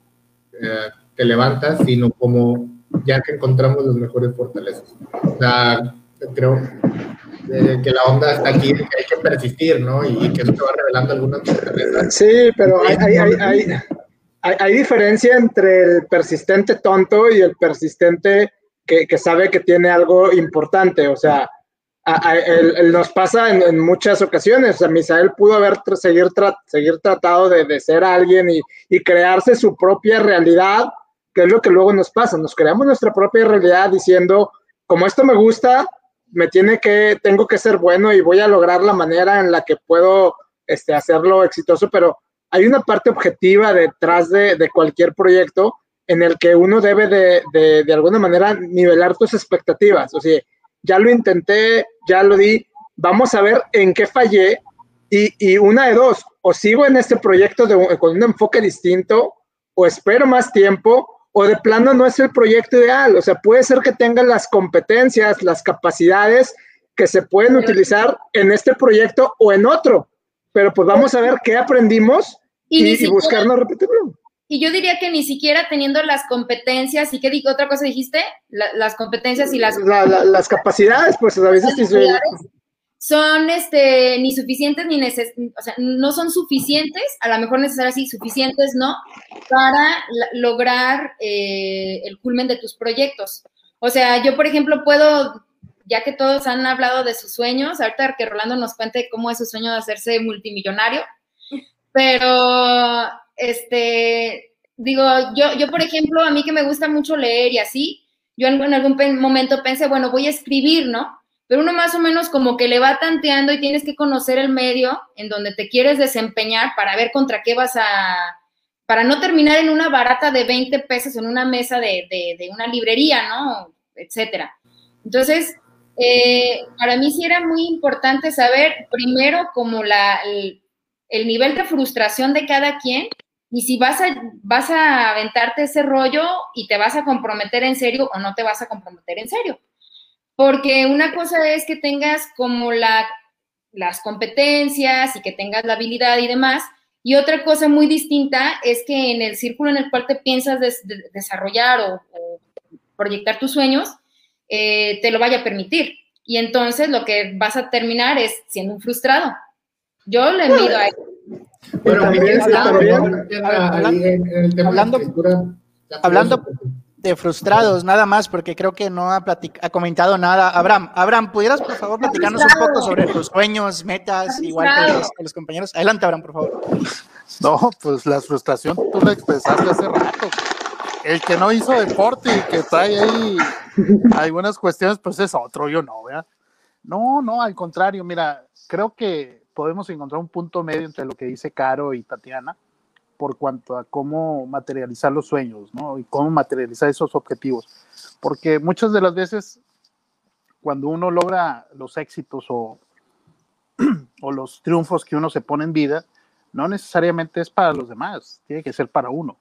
Speaker 3: eh, te levantas, sino como ya que encontramos las mejores fortalezas. O sea, creo eh, que la onda está aquí, que hay que persistir, ¿no? Y, que eso te va revelando algunas fortalezas.
Speaker 5: Sí, pero hay, hay, hay, hay- hay, diferencia entre el persistente tonto y el persistente que, que sabe que tiene algo importante. O sea, nos pasa en, muchas ocasiones. O sea, Misael pudo haber seguir, seguir tratado de, de, ser alguien y, y, crearse su propia realidad, que es lo que luego nos pasa. Nos creamos nuestra propia realidad diciendo, como esto me gusta, me tiene que, tengo que ser bueno y voy a lograr la manera en la que puedo este, hacerlo exitoso, pero hay una parte objetiva detrás de, de cualquier proyecto en el que uno debe de, de, de alguna manera nivelar tus expectativas. O sea, ya lo intenté, ya lo di, vamos a ver en qué fallé y, y una de dos, o sigo en este proyecto de, con un enfoque distinto, o espero más tiempo, o de plano no es el proyecto ideal. O sea, puede ser que tengan las competencias, las capacidades que se pueden utilizar en este proyecto o en otro. Pero pues vamos a ver qué aprendimos y, y, y buscar repetirlo.
Speaker 6: Y yo diría que ni siquiera teniendo las competencias, ¿y qué digo? ¿Otra cosa dijiste? las competencias y las...
Speaker 5: las capacidades, pues a veces
Speaker 6: son este, ni suficientes ni neces o sea, no son suficientes, a lo mejor necesarias sí, suficientes no, para lograr eh, el culmen de tus proyectos. O sea, yo, por ejemplo, puedo, ya que todos han hablado de sus sueños, ahorita que Rolando nos cuente cómo es su sueño de hacerse multimillonario, pero este, digo, yo, yo, por ejemplo, a mí que me gusta mucho leer y así, yo en, algún momento pensé, bueno, voy a escribir, ¿no? pero uno más o menos como que le va tanteando y tienes que conocer el medio en donde te quieres desempeñar para ver contra qué vas a, para no terminar en una barata de 20 pesos en una mesa de, de, una librería, ¿no? Etcétera. Entonces, eh, para mí sí era muy importante saber primero como la, el, el, nivel de frustración de cada quien y si vas a, vas a aventarte ese rollo y te vas a comprometer en serio o no te vas a comprometer en serio. Porque una cosa es que tengas como la, las competencias y que tengas la habilidad y demás, y otra cosa muy distinta es que en el círculo en el cual te piensas desarrollar o, proyectar tus sueños, eh, te lo vaya a permitir. Y entonces lo que vas a terminar es siendo un frustrado. Yo le envido a él.
Speaker 1: Pero también, hablando, hablando, de frustrados, nada más, porque creo que no ha, ha comentado nada. Abraham, Abraham, ¿pudieras por favor platicarnos un poco sobre tus sueños, metas, igual que los, compañeros? Adelante, Abraham, por favor.
Speaker 2: No, pues la frustración tú la expresaste hace rato. El que no hizo deporte y que trae ahí algunas cuestiones, pues es otro, yo no, ¿verdad? No, no, al contrario, mira, creo que podemos encontrar un punto medio entre lo que dice Caro y Tatiana por cuanto a cómo materializar los sueños, ¿no? Y cómo materializar esos objetivos. Porque muchas de las veces, cuando uno logra los éxitos o, [CLEARS THROAT] o los triunfos que uno se pone en vida, no necesariamente es para los demás, tiene que ser para uno.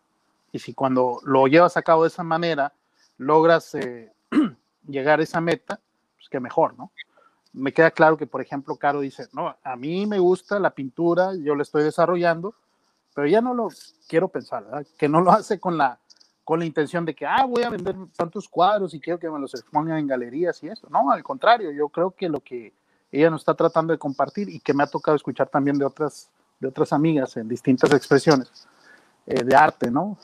Speaker 2: Y si cuando lo llevas a cabo de esa manera, logras eh, [CLEARS THROAT] llegar a esa meta, pues qué mejor, ¿no? Me queda claro que, por ejemplo, Caro dice, no, a mí me gusta la pintura, yo la estoy desarrollando, pero ya no lo quiero pensar, ¿verdad? Que no lo hace con la, con la intención de que, ah, voy a vender tantos cuadros y quiero que me los expongan en galerías y esto. No, al contrario, yo creo que lo que ella nos está tratando de compartir y que me ha tocado escuchar también de otras, de otras amigas en distintas expresiones eh, de arte, ¿no?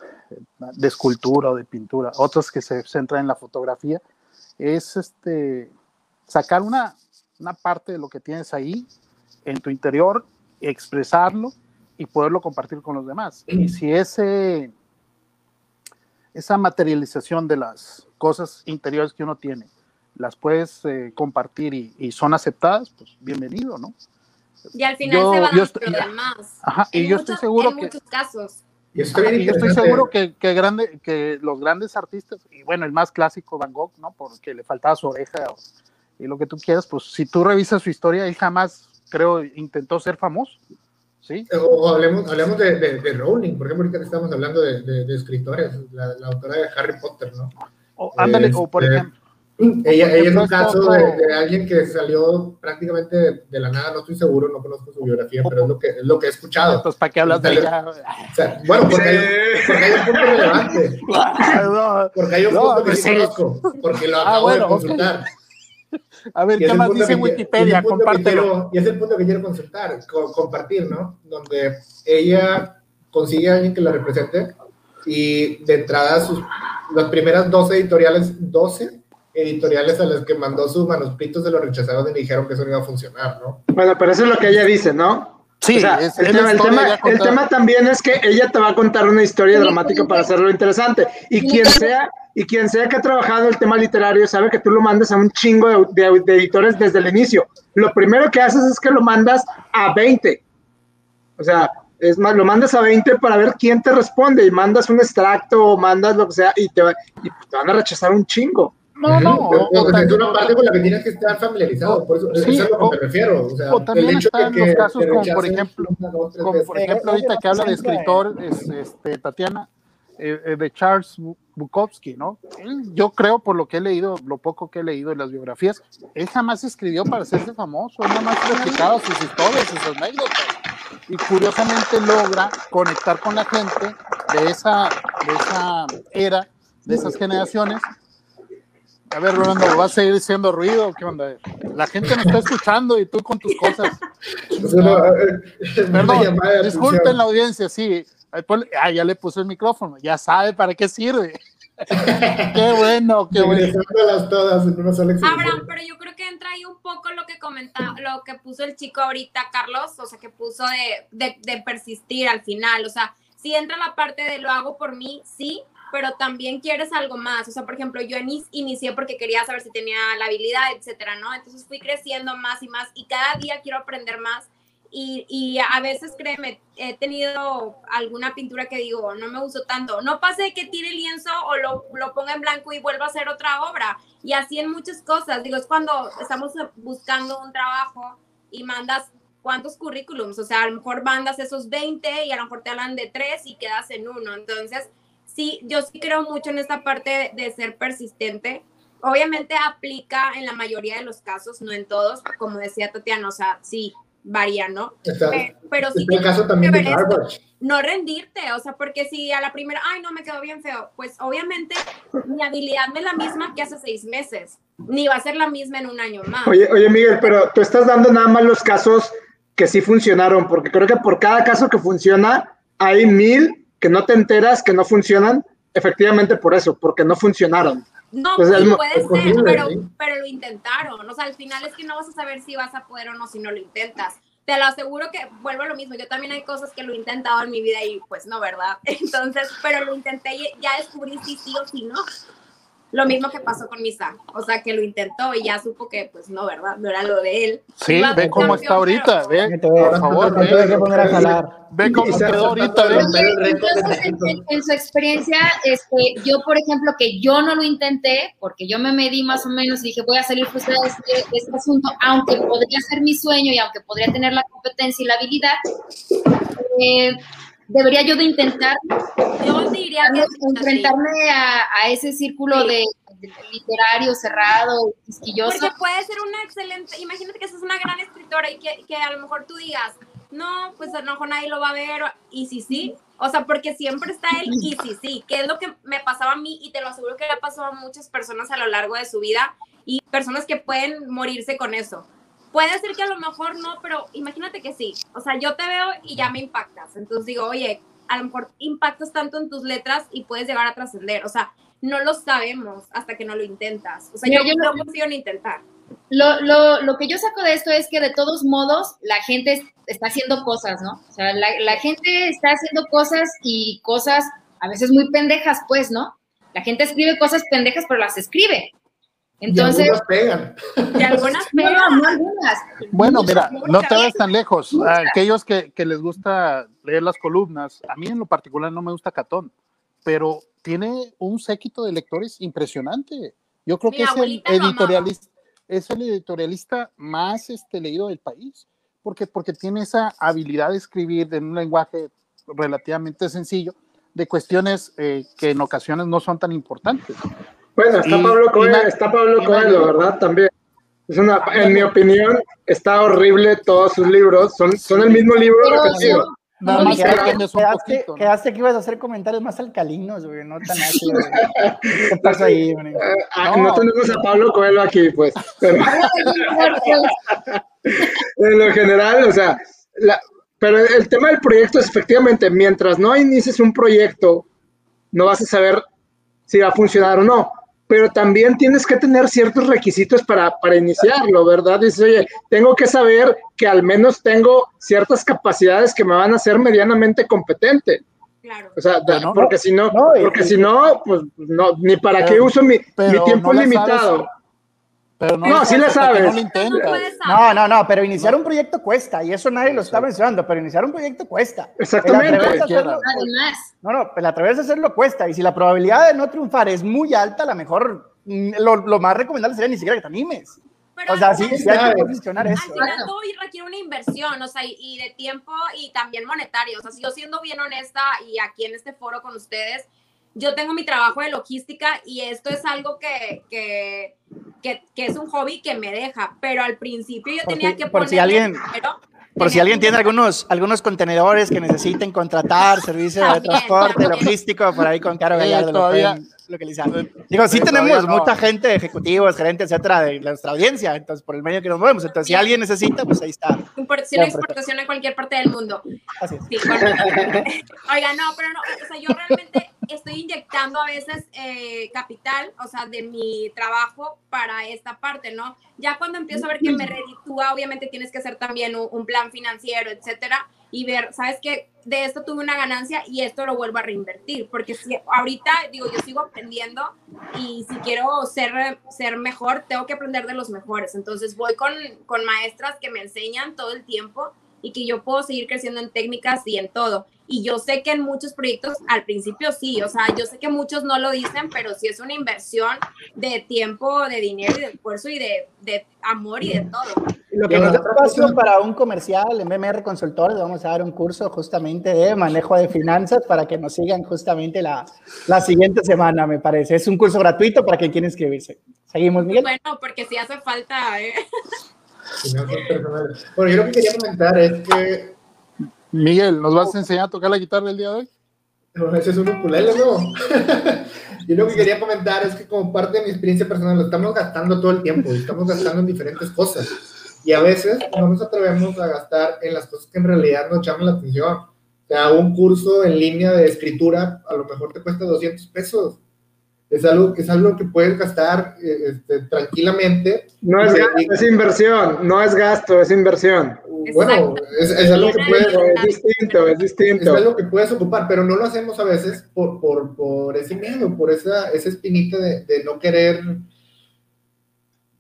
Speaker 2: De escultura o de pintura, otras que se centran en la fotografía, es este, sacar una, una parte de lo que tienes ahí en tu interior, expresarlo y poderlo compartir con los demás. Y si ese, esa materialización de las cosas interiores que uno tiene, las puedes eh, compartir y, son aceptadas, pues bienvenido, ¿no?
Speaker 4: Y al final se va a los demás.
Speaker 2: Ajá, y yo estoy seguro en que...
Speaker 4: muchos casos.
Speaker 2: Y yo estoy seguro que, que, grande, que los grandes artistas, y bueno, el más clásico, Van Gogh, ¿no? Porque le faltaba su oreja y lo que tú quieras, pues si tú revisas su historia, él jamás, creo, intentó ser famoso. ¿Sí?
Speaker 3: O, hablemos, hablemos de, de, Rowling, por ejemplo, ahorita estamos hablando de, de escritores, la, la, autora de Harry Potter, ¿no?
Speaker 2: O, ándale, o por este, ejemplo.
Speaker 3: Ella, ella es un caso de, alguien que salió prácticamente de la nada, no estoy seguro, no conozco su biografía, pero es lo que, es lo que he escuchado.
Speaker 2: Entonces, ¿para qué hablas de ella?
Speaker 3: O sea, bueno, porque, hay, porque, hay, un punto relevante. [LAUGHS] Porque hay un punto que pues sí conozco, porque lo ah, acabo ah, bueno, de consultar. Okay.
Speaker 2: A ver, ¿qué más dice Wikipedia?
Speaker 3: Compártelo. y es el punto que quiero consultar, compartir, ¿no? Donde ella consigue a alguien que la represente y de entrada sus, las primeras 12 editoriales, 12 editoriales a las que mandó sus manuscritos se lo rechazaron y le dijeron que eso no iba a funcionar, ¿no?
Speaker 5: Bueno, pero eso es lo que ella dice, ¿no?
Speaker 2: Sí,
Speaker 5: O sea,
Speaker 2: es-
Speaker 5: el, tema, el el también es que ella te va a contar una historia dramática para hacerlo interesante. Y quien sea, y quien sea que ha trabajado el tema literario sabe que tú lo mandas a un chingo de, de- de editores desde el inicio. Lo primero que haces es que lo mandas a 20. O sea, es más, lo mandas a 20 para ver quién te responde y mandas un extracto o mandas lo que sea y te, va- y te van a rechazar un chingo.
Speaker 2: No, no, o-
Speaker 3: pero
Speaker 2: o
Speaker 3: es una parte con la que tienes que estar familiarizado, por eso,
Speaker 2: Sí,
Speaker 3: eso es a lo que
Speaker 2: o-
Speaker 3: me refiero. O, sea,
Speaker 2: o también
Speaker 3: el hecho de
Speaker 2: están
Speaker 3: que
Speaker 2: los casos como, por ejemplo,
Speaker 3: una, dos,
Speaker 2: como por ejemplo ahorita que habla de escritor, es, este, Tatiana, eh, eh, de Charles Bu- Bukowski, ¿no? Él, yo creo, por lo que he leído, lo poco que he leído en las biografías, él jamás escribió para hacerse famoso, él nada más replicaba sus historias, sus anécdotas, y curiosamente logra conectar con la gente de esa, de esa era, de esas generaciones. A ver, Rolando, ¿vas a seguir diciendo ruido? o ¿Qué onda? La gente me está escuchando y tú con tus cosas. [LAUGHS]
Speaker 3: No, eh,
Speaker 2: Perdón, disculpen la audiencia, sí. Ah, ya le puse el micrófono, ya sabe para qué sirve. [LAUGHS] qué bueno, qué bueno.
Speaker 3: Todas en una sola exhibición.
Speaker 4: Abraham, pero yo creo que entra ahí un poco lo que comenta, lo que puso el chico ahorita, Carlos, o sea, que puso de, de, de persistir al final, o sea, sí entra la parte de lo hago por mí, sí, pero también quieres algo más, o sea, por ejemplo, yo ini- inicié porque quería saber si tenía la habilidad, etcétera, ¿no? Entonces fui creciendo más y más y cada día quiero aprender más y, y a veces, créeme, he tenido alguna pintura que digo, no me gustó tanto. No pase que tire el lienzo o lo, lo ponga en blanco y vuelva a hacer otra obra. Y así en muchas cosas. Digo, es cuando estamos buscando un trabajo y mandas cuántos currículums. O sea, a lo mejor mandas esos 20 y a lo mejor te hablan de tres y quedas en uno. Entonces, sí, yo sí creo mucho en esta parte de, de ser persistente. Obviamente aplica en la mayoría de los casos, no en todos, como decía Tatiana, o sea, sí, varía, ¿no?
Speaker 3: Está,
Speaker 4: Pero, pero sí
Speaker 3: el caso también de
Speaker 4: esto, no rendirte, o sea, porque si a la primera, ay, no, me quedó bien feo, pues obviamente mi habilidad no es la misma que hace seis meses, ni va a ser la misma en un año más.
Speaker 5: Oye, oye, Miguel, pero tú estás dando nada más los casos que sí funcionaron, porque creo que por cada caso que funciona, hay mil que no te enteras que no funcionan, efectivamente por eso, porque no funcionaron.
Speaker 4: No,
Speaker 5: Pues
Speaker 4: puede ser,
Speaker 3: posible,
Speaker 4: pero,
Speaker 3: sí.
Speaker 4: pero lo intentaron. O sea, al final es que no vas a saber si vas a poder o no si no lo intentas. Te lo aseguro que vuelvo a lo mismo. Yo también hay cosas que lo he intentado en mi vida y pues no, ¿verdad? [LAUGHS] Entonces, pero lo intenté y ya descubrí si sí o si no. Lo mismo que pasó con Misa. O sea, que lo intentó y ya supo que pues no, ¿verdad? No era lo de él.
Speaker 2: Sí,
Speaker 4: Iba
Speaker 2: ve cómo está ahorita,
Speaker 4: pero-
Speaker 2: ve, por favor, ve,
Speaker 1: a poner a jalar.
Speaker 2: ve cómo quedó ahorita, ve.
Speaker 6: Entonces, en,
Speaker 3: México.
Speaker 6: en- en su experiencia, este, yo, por ejemplo, que yo no lo intenté, porque yo me medí más o menos y dije, voy a salir frustrada de este, de este asunto, aunque podría ser mi sueño y aunque podría tener la competencia y la habilidad, eh, debería yo de intentar
Speaker 4: Yo diría que es así.
Speaker 6: enfrentarme a, a ese círculo
Speaker 4: Sí.
Speaker 6: de, de literario cerrado, quisquilloso.
Speaker 4: Porque puede ser una excelente, imagínate que sos una gran escritora y que, que a lo mejor tú digas, no, pues a lo mejor nadie lo va a ver, y si sí, o sea, porque siempre está el y si sí, que es lo que me pasaba a mí y te lo aseguro que le ha pasado a muchas personas a lo largo de su vida y personas que pueden morirse con eso. Puede ser que a lo mejor no, pero imagínate que sí. O sea, yo te veo y ya me impactas. Entonces digo, oye, a lo mejor impactas tanto en tus letras y puedes llegar a trascender. O sea, no lo sabemos hasta que no lo intentas. O sea,
Speaker 6: Mira,
Speaker 4: yo,
Speaker 6: yo no-
Speaker 4: confío en intentar.
Speaker 6: Lo, lo, lo que yo saco de esto es que de todos modos la gente es- está haciendo cosas, ¿no? O sea, la, la gente está haciendo cosas y cosas a veces muy pendejas, pues, ¿no? La gente escribe cosas pendejas, pero las escribe. Entonces,
Speaker 3: y algunas pegan.
Speaker 4: Y algunas [LAUGHS]
Speaker 6: no,
Speaker 4: pegan.
Speaker 6: no algunas.
Speaker 2: Bueno, mira, no te vayas tan lejos. A aquellos que, que les gusta leer las columnas, a mí en lo particular no me gusta Catón, pero tiene un séquito de lectores impresionante. Yo creo
Speaker 4: Mi
Speaker 2: que es el editorialista, es el editorialista más este, leído del país, porque, porque tiene esa habilidad de escribir en un lenguaje relativamente sencillo de cuestiones eh, que en ocasiones no son tan importantes.
Speaker 5: Bueno, está
Speaker 2: Y-
Speaker 5: Pablo Coelho, está Pablo Coelho, ¿verdad? También. Es una, en mi opinión, está horrible todos sus libros. Son, son el mismo libro
Speaker 6: Pero
Speaker 5: repetido.
Speaker 6: No, mira,
Speaker 2: que
Speaker 1: Quedaste,
Speaker 2: poquito. ¿no?
Speaker 1: quedaste que ibas a hacer comentarios más alcalinos, güey, no tan ácidos. [LAUGHS] ¿Qué pasa ahí, güey?
Speaker 5: Eh, ah,
Speaker 2: No.
Speaker 5: no. tenemos a Pablo Coelho aquí, pues. Pero [LAUGHS] en lo general, o sea, la- pero el tema del proyecto es efectivamente, mientras no inicies un proyecto no vas a saber si va a funcionar o no. Pero también tienes que tener ciertos requisitos para, para iniciarlo, ¿verdad? Dices, oye, tengo que saber que al menos tengo ciertas capacidades que me van a hacer medianamente competente.
Speaker 4: Claro.
Speaker 5: O sea,
Speaker 2: Pero no,
Speaker 5: porque si no,
Speaker 1: no, y-
Speaker 5: porque si no, pues no, ni para
Speaker 2: Pero-
Speaker 5: qué uso mi, mi tiempo limitado.
Speaker 2: sabes. Pero no,
Speaker 5: No, sí la
Speaker 2: que
Speaker 5: sabes.
Speaker 2: No lo
Speaker 4: No
Speaker 1: No, no, no, pero iniciar un proyecto cuesta y eso nadie lo está mencionando, pero iniciar un proyecto cuesta.
Speaker 5: Exactamente.
Speaker 1: Hacerlo-
Speaker 6: Además,
Speaker 1: no, no, el atreverse a hacerlo cuesta y si la probabilidad de no triunfar es muy alta, a lo mejor mm, lo, lo más recomendable sería ni siquiera que te animes.
Speaker 4: Pero
Speaker 1: O sea, sí, sí hay que posicionar
Speaker 4: Al
Speaker 1: eso.
Speaker 4: final todo requiere una inversión, o sea, y, y de tiempo y también monetario. O sea, si yo siendo bien honesta y aquí en este foro con ustedes, yo tengo mi trabajo de logística y esto es algo que, que, que, que es un hobby que me deja, pero al principio yo
Speaker 1: Por
Speaker 4: tenía
Speaker 1: si-
Speaker 4: que
Speaker 1: por si alguien-
Speaker 4: dinero,
Speaker 1: Por si alguien tiene algunos, algunos contenedores que necesiten contratar, servicio de
Speaker 4: También,
Speaker 1: transporte,
Speaker 4: también.
Speaker 1: logístico, por ahí con Caro Gallardo lo
Speaker 2: todavía-
Speaker 1: pueden localizar. Digo, sí tenemos
Speaker 2: no.
Speaker 1: mucha gente, ejecutivos, gerentes, etcétera, de nuestra audiencia, entonces por el medio que nos movemos. Entonces, si alguien necesita, pues ahí está.
Speaker 4: Importación y exportación en cualquier parte del mundo.
Speaker 1: Así es.
Speaker 4: Sí, bueno. [LAUGHS] Oiga, no, pero no, o sea, yo realmente estoy inyectando a veces eh, capital, o sea, de mi trabajo para esta parte, ¿no? Ya cuando empiezo a ver que me reditúa, obviamente tienes que hacer también un, un plan financiero, etcétera, y ver, ¿sabes qué? De esto tuve una ganancia y esto lo vuelvo a reinvertir, porque si ahorita, digo, yo sigo aprendiendo y si quiero ser, ser mejor, tengo que aprender de los mejores. Entonces voy con, con maestras que me enseñan todo el tiempo y que yo puedo seguir creciendo en técnicas y en todo. Y yo sé que en muchos proyectos al principio sí, o sea, yo sé que muchos no lo dicen, pero sí es una inversión de tiempo, de dinero y de esfuerzo y de, de amor y de todo.
Speaker 1: Lo que nos espacio para un comercial en MMR Consultores, vamos a dar un curso justamente de manejo de finanzas para que nos sigan justamente la, la siguiente semana, me parece. Es un curso gratuito para quien quiera inscribirse. Seguimos, Miguel.
Speaker 4: Bueno, porque si hace falta, ¿eh? [LAUGHS]
Speaker 3: Finanzas personales. Bueno, yo lo que quería comentar es que
Speaker 2: Miguel, ¿nos vas a enseñar a tocar la guitarra el día de hoy?
Speaker 3: Bueno, ese es un ukulele, ¿no? [LAUGHS] Yo lo que quería comentar es que como parte de mi experiencia personal lo estamos gastando todo el tiempo, estamos gastando en diferentes cosas. Y a veces no nos atrevemos a gastar en las cosas que en realidad nos llaman la atención. O sea, un curso en línea de escritura a lo mejor te cuesta 200 pesos. Es algo, es algo que puedes gastar eh, este, tranquilamente.
Speaker 5: No es gasto, es inversión, no es gasto, es inversión.
Speaker 3: Bueno, es, es algo que puedes...
Speaker 5: Es distinto, es
Speaker 3: Es
Speaker 5: distinto.
Speaker 3: algo que puedes ocupar, pero no lo hacemos a veces por, por, por ese miedo, por esa, esa espinita de, de no querer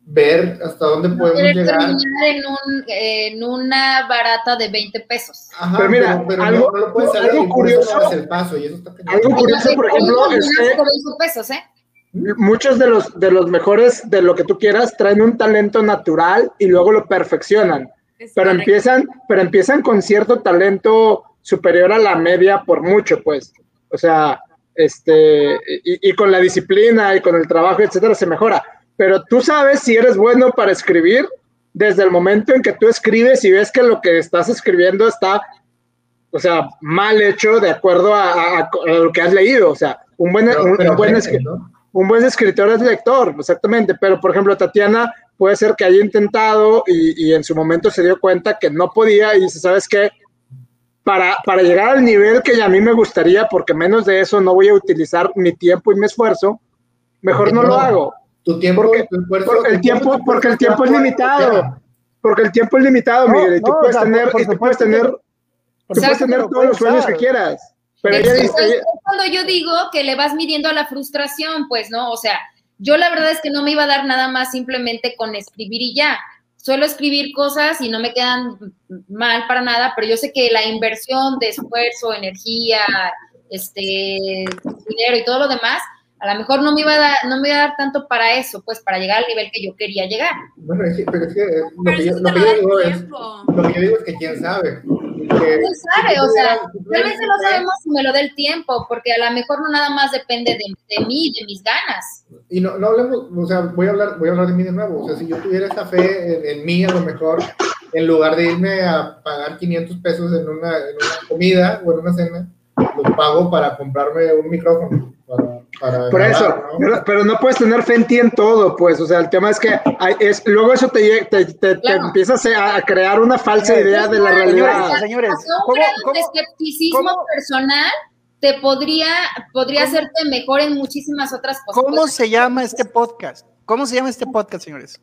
Speaker 3: ver hasta dónde
Speaker 6: no
Speaker 3: podemos llegar.
Speaker 6: terminar en, un, en una barata de 20 pesos.
Speaker 3: Ajá,
Speaker 5: Pero mira,
Speaker 3: pero, pero
Speaker 5: algo-
Speaker 3: no, no lo puedes saber
Speaker 5: algo
Speaker 3: y por eso
Speaker 5: curioso-
Speaker 3: no el paso y eso está.
Speaker 5: Algo curioso, por ejemplo, es que
Speaker 6: 20 pesos, ¿eh?
Speaker 5: muchos de los, de los mejores de lo que tú quieras traen un talento natural y luego lo perfeccionan.
Speaker 4: Es
Speaker 5: Pero
Speaker 4: correcto.
Speaker 5: empiezan, pero empiezan con cierto talento superior a la media por mucho, pues. O sea, este, y, y con la disciplina y con el trabajo, etcétera, se mejora. Pero tú sabes si eres bueno para escribir desde el momento en que tú escribes y ves que lo que estás escribiendo está, o sea, mal hecho de acuerdo a, a- a lo que has leído. O sea, un buen,
Speaker 3: Pero-
Speaker 5: un-
Speaker 3: pero
Speaker 5: un buen
Speaker 3: aprendes,
Speaker 5: escri-
Speaker 3: ¿no?
Speaker 5: un buen escritor es lector, exactamente, pero por ejemplo Tatiana puede ser que haya intentado y, y en su momento se dio cuenta que no podía y dice, ¿sabes qué? Para, para llegar al nivel que a mí me gustaría, porque menos de eso no voy a utilizar mi tiempo y mi esfuerzo, mejor no lo hago.
Speaker 3: Tu tiempo,
Speaker 5: Porque-
Speaker 3: tu esfuerzo,
Speaker 5: Porque el
Speaker 3: tu
Speaker 5: tiempo, porque el tiempo es limitado. Porque el tiempo es limitado,
Speaker 1: No,
Speaker 5: Miguel, y tú
Speaker 1: no, o
Speaker 5: puedes
Speaker 1: sea,
Speaker 5: tener, y tú puedes tener, tú puedes tener todos los sueños que quieras. Pero ella dice,
Speaker 6: es cuando yo digo que le vas midiendo a la frustración, pues, ¿no? O sea, yo la verdad es que no me iba a dar nada más simplemente con escribir y ya. Suelo escribir cosas y no me quedan mal para nada, pero yo sé que la inversión de esfuerzo, energía, este, dinero y todo lo demás, a lo mejor no me iba a dar, no me iba a dar tanto para eso, pues, para llegar al nivel que yo quería llegar.
Speaker 3: Bueno, es que, pero es que eh, lo
Speaker 4: Pero
Speaker 3: que yo, lo que digo es, lo que yo digo es que quién sabe.
Speaker 6: ¿Quién sabe? O sea, Tal vez
Speaker 3: fe-
Speaker 6: sabemos si me lo dé el tiempo, porque a lo mejor no nada más depende de, de mí, de mis ganas.
Speaker 3: Y no, no hablemos, o sea, voy a hablar, voy a hablar de mí de nuevo. O sea, si yo tuviera esa fe en, en mí, a lo mejor, en lugar de irme a pagar 500 pesos en una, en una comida o en una cena, los pago para comprarme un micrófono. Para, para
Speaker 5: Por eso,
Speaker 3: ¿no?
Speaker 5: pero, pero no puedes tener fe en ti en todo, pues, o sea, el tema es que hay- es, luego eso te, te, te- te
Speaker 6: Claro.
Speaker 5: empiezas a, a crear una falsa
Speaker 1: Señores,
Speaker 5: idea de la
Speaker 6: señores,
Speaker 5: realidad.
Speaker 1: Señores,
Speaker 6: un
Speaker 1: ¿cómo- cómo-
Speaker 6: de escepticismo
Speaker 1: cómo?
Speaker 6: personal te podría, podría hacerte mejor en muchísimas otras cosas.
Speaker 1: ¿Cómo se llama este podcast? ¿Cómo se llama este podcast, señores?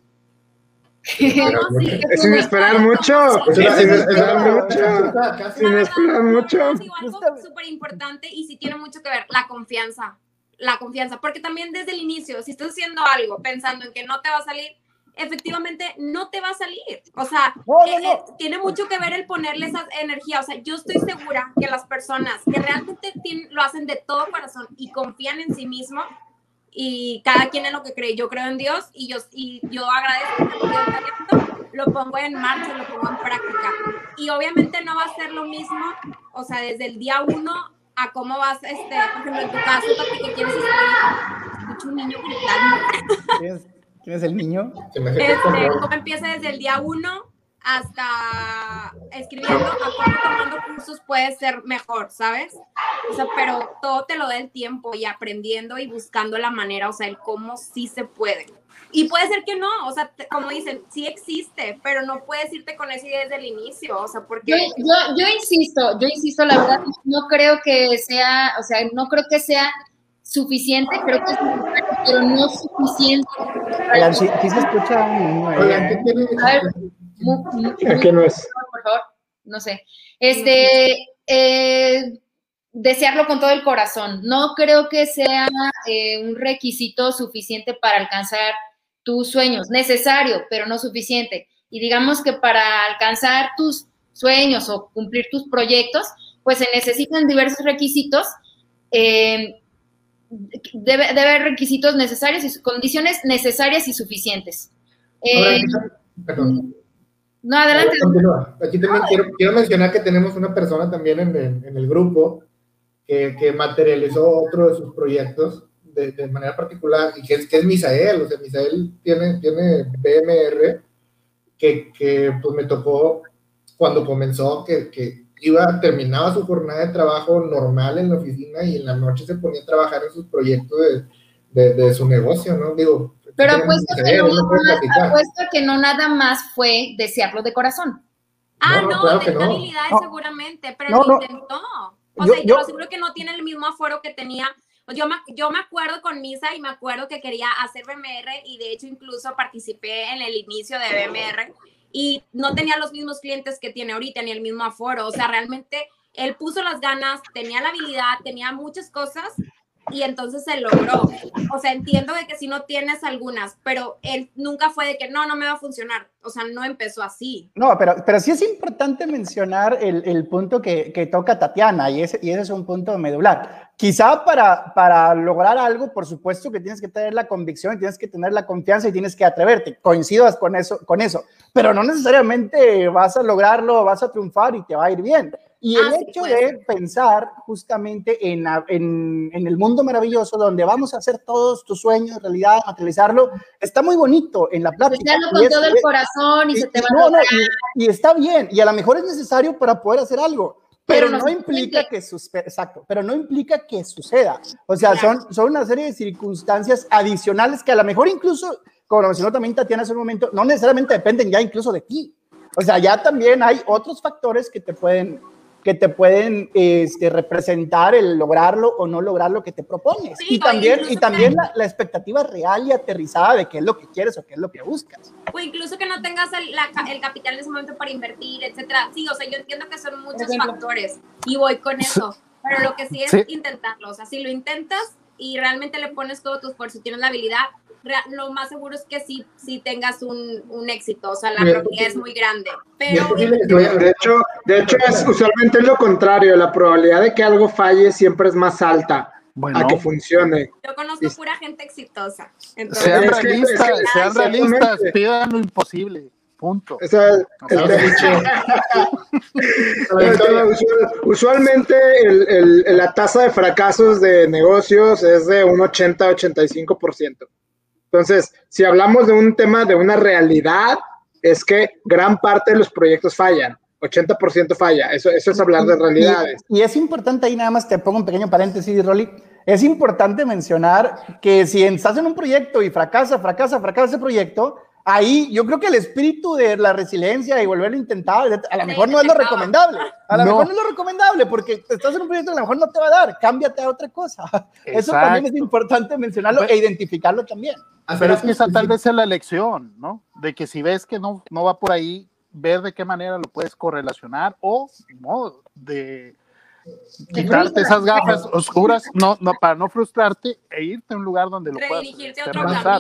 Speaker 5: Es sin esperar mucho. Es sin esperar mucho. Sin esperar mucho.
Speaker 4: algo súper importante y sí tiene mucho que ver, la confianza. La confianza, porque también desde el inicio, si estás haciendo algo pensando en que no te va a salir, efectivamente no te va a salir. O sea, eh, eh, tiene mucho que ver el ponerle esa energía. O sea, yo estoy segura que las personas que realmente lo hacen de todo corazón y confían en sí mismo, y cada quien en lo que cree. Yo creo en Dios y yo, y yo agradezco que lo pongo en marcha, lo pongo en práctica. Y obviamente no va a ser lo mismo, o sea, desde el día uno a cómo vas, este, por ejemplo, en tu caso, que quieres escribir. Escucho un niño gritando.
Speaker 1: ¿Quién es el niño?
Speaker 4: Este, ¿Cómo empieza desde el día uno hasta escribiendo, a cómo tomando cursos puede ser mejor, ¿sabes? O sea, pero todo te lo da el tiempo y aprendiendo y buscando la manera, o sea, el cómo sí se puede. Y puede ser que no, o sea, como dicen, sí existe, pero no puedes irte con esa idea desde el inicio, o sea, porque...
Speaker 6: Yo, yo, yo insisto, yo insisto, la verdad, no creo que sea, o sea, no creo que sea suficiente, creo que es necesario, pero no suficiente.
Speaker 1: Oigan, sí, se escucha
Speaker 6: A ver,
Speaker 5: ¿Qué no es?
Speaker 6: Por favor, no sé. Este, eh, desearlo con todo el corazón. No creo que sea eh, un requisito suficiente para alcanzar tus sueños. Necesario, pero no suficiente. Y digamos que para alcanzar tus sueños o cumplir tus proyectos, pues se necesitan diversos requisitos. Eh, debe, haber requisitos necesarios y condiciones necesarias y suficientes.
Speaker 3: Eh, perdón.
Speaker 6: No, adelante.
Speaker 3: Aquí también quiero, mencionar que tenemos una persona también en, el grupo que, que, materializó otro de sus proyectos de, de, manera particular y que es, que es Misael. O sea, Misael tiene, tiene BMR que, que pues me tocó cuando comenzó que, que iba, terminaba su jornada de trabajo normal en la oficina y en la noche se ponía a trabajar en sus proyectos de, de, su negocio, ¿no? Digo,
Speaker 6: pero apuesto que, no, apuesto que no nada más fue desearlo de corazón.
Speaker 4: Ah, no, no tenía habilidades seguramente, pero lo intentó. O sea, yo, seguro que no tiene el mismo aforo que tenía. Yo me, yo me acuerdo con Misa y me acuerdo que quería hacer BMR y de hecho incluso participé en el inicio de BMR y no tenía los mismos clientes que tiene ahorita, ni el mismo aforo. O sea, realmente él puso las ganas, tenía la habilidad, tenía muchas cosas y entonces se logró. O sea, entiendo de que si no tienes algunas, pero él nunca fue de que no, no me va a funcionar. O sea, no empezó así.
Speaker 1: No, pero, pero sí es importante mencionar el, el punto que, que, toca Tatiana y ese, y ese es un punto medular. Quizá para, para lograr algo, por supuesto que tienes que tener la convicción, tienes que tener la confianza y tienes que atreverte. Coincidas con eso, con eso, pero no necesariamente vas a lograrlo, vas a triunfar y te va a ir bien. Y el ah, hecho de pensar justamente en, en, en, el mundo maravilloso donde vamos a hacer todos tus sueños realidad, materializarlo, está muy bonito en la plática.
Speaker 6: con todo el corazón y, se te va a
Speaker 1: y, está bien, y a lo mejor es necesario para poder hacer algo, pero, no, implica que suceda, exacto, pero no implica que suceda. O sea, son, son una serie de circunstancias adicionales que a lo mejor incluso, como lo mencionó también Tatiana hace un momento, no necesariamente dependen ya incluso de ti. O sea, ya también hay otros factores que te pueden que te pueden este, representar el lograrlo o no lograr lo que te propones. y también, y también la, expectativa real y aterrizada de qué es lo que quieres o qué es lo que buscas.
Speaker 4: O incluso que no tengas el, el capital en ese momento para invertir, etcétera. Sí, o sea, yo entiendo que son muchos factores y voy con eso. Pero lo que sí es intentarlo. O sea, si lo intentas y realmente le pones todo tu esfuerzo y tienes la habilidad, lo más seguro es que sí, sí tengas un, un éxito, o sea, la probabilidad es muy grande. Pero,
Speaker 5: de hecho, de hecho es usualmente lo contrario, la probabilidad de que algo falle siempre es más alta. a que funcione.
Speaker 4: Yo conozco pura gente exitosa.
Speaker 2: sean realistas, sean realistas, pidan lo imposible. Punto. [LAUGHS] [LAUGHS]
Speaker 5: usualmente el, el, la tasa de fracasos de negocios es de un 80-85%. Entonces, si hablamos de un tema de una realidad, es que gran parte de los proyectos fallan. 80% falla, eso, eso es hablar de realidades.
Speaker 1: Y, es importante, ahí nada más te pongo un pequeño paréntesis, Rolly, es importante mencionar que si estás en un proyecto y fracasa, fracasa, fracasa ese proyecto, ahí yo creo que el espíritu de la resiliencia y volver a intentar, a lo mejor no es lo recomendable, a lo mejor no es lo recomendable porque estás en un proyecto que a lo mejor no te va a dar, cámbiate a otra cosa. [LAUGHS] Eso también es importante mencionarlo e identificarlo también.
Speaker 2: Pero es que esa tal vez es la lección, ¿no? De que si ves que no, no va por ahí, ver de qué manera lo puedes correlacionar o no, de quitarte esas gafas oscuras no, no, para no frustrarte e irte a un lugar donde lo puedas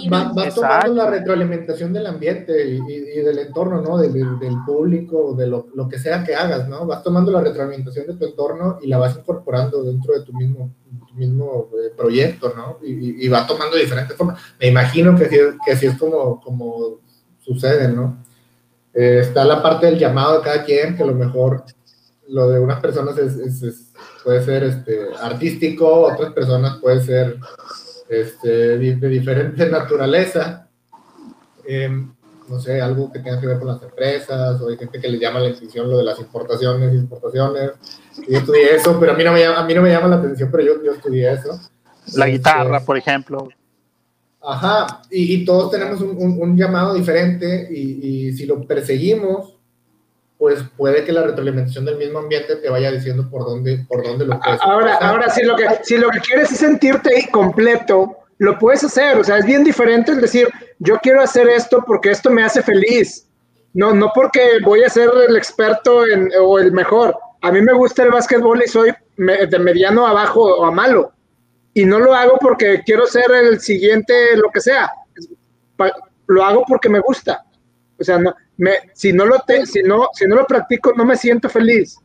Speaker 3: vas, vas tomando la retroalimentación del ambiente y, y, del entorno, ¿no? Del, del público, de lo, lo, que sea que hagas, ¿no? Vas tomando la retroalimentación de tu entorno y la vas incorporando dentro de tu mismo, tu mismo eh, proyecto, ¿no? Y, y, va tomando diferentes formas. Me imagino que así, que así es como, como sucede, ¿no? Eh, está la parte del llamado de cada quien, que a lo mejor lo de unas personas es, puede ser este, artístico, otras personas puede ser este, de, diferente naturaleza. Em, no sé, algo que tenga que ver con las empresas, o hay gente que le llama la atención lo de las importaciones y exportaciones. Yo estudié eso, pero a mí no me llama, a mí no me llama la atención, pero yo, yo estudié eso.
Speaker 2: La guitarra, por ejemplo.
Speaker 3: Ajá, y, todos tenemos un, un, llamado diferente y, y, si lo perseguimos, pues puede que la retroalimentación del mismo ambiente te vaya diciendo por dónde, por dónde lo puedes.
Speaker 5: Ahora, ahora si lo que si lo que quieres es sentirte completo, lo puedes hacer. O sea, es bien diferente el decir, yo quiero hacer esto porque esto me hace feliz. No, no porque voy a ser el experto en, o el mejor. A mí me gusta el básquetbol y soy de mediano abajo o a malo. Y no lo hago porque quiero ser el siguiente, lo que sea. Lo hago porque me gusta. O sea, no, si, no lo te, si, no, si no lo practico, no me siento feliz.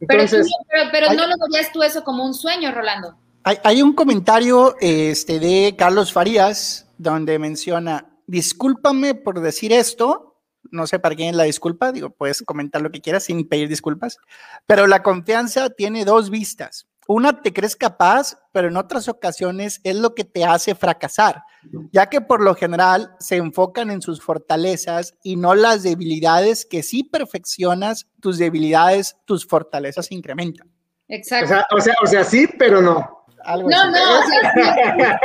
Speaker 6: Entonces, pero, no lo veías tú eso como un sueño, Rolando.
Speaker 1: Hay, hay, un comentario este, de Carlos Farías donde menciona, discúlpame por decir esto, no sé para quién es la disculpa, digo, puedes comentar lo que quieras sin pedir disculpas, pero la confianza tiene dos vistas una te crees capaz, pero en otras ocasiones es lo que te hace fracasar, ya que por lo general se enfocan en sus fortalezas y no las debilidades que si perfeccionas tus debilidades, tus fortalezas incrementan.
Speaker 5: Exacto. O sea, o sea, sí, pero no.
Speaker 6: no, no, o sea,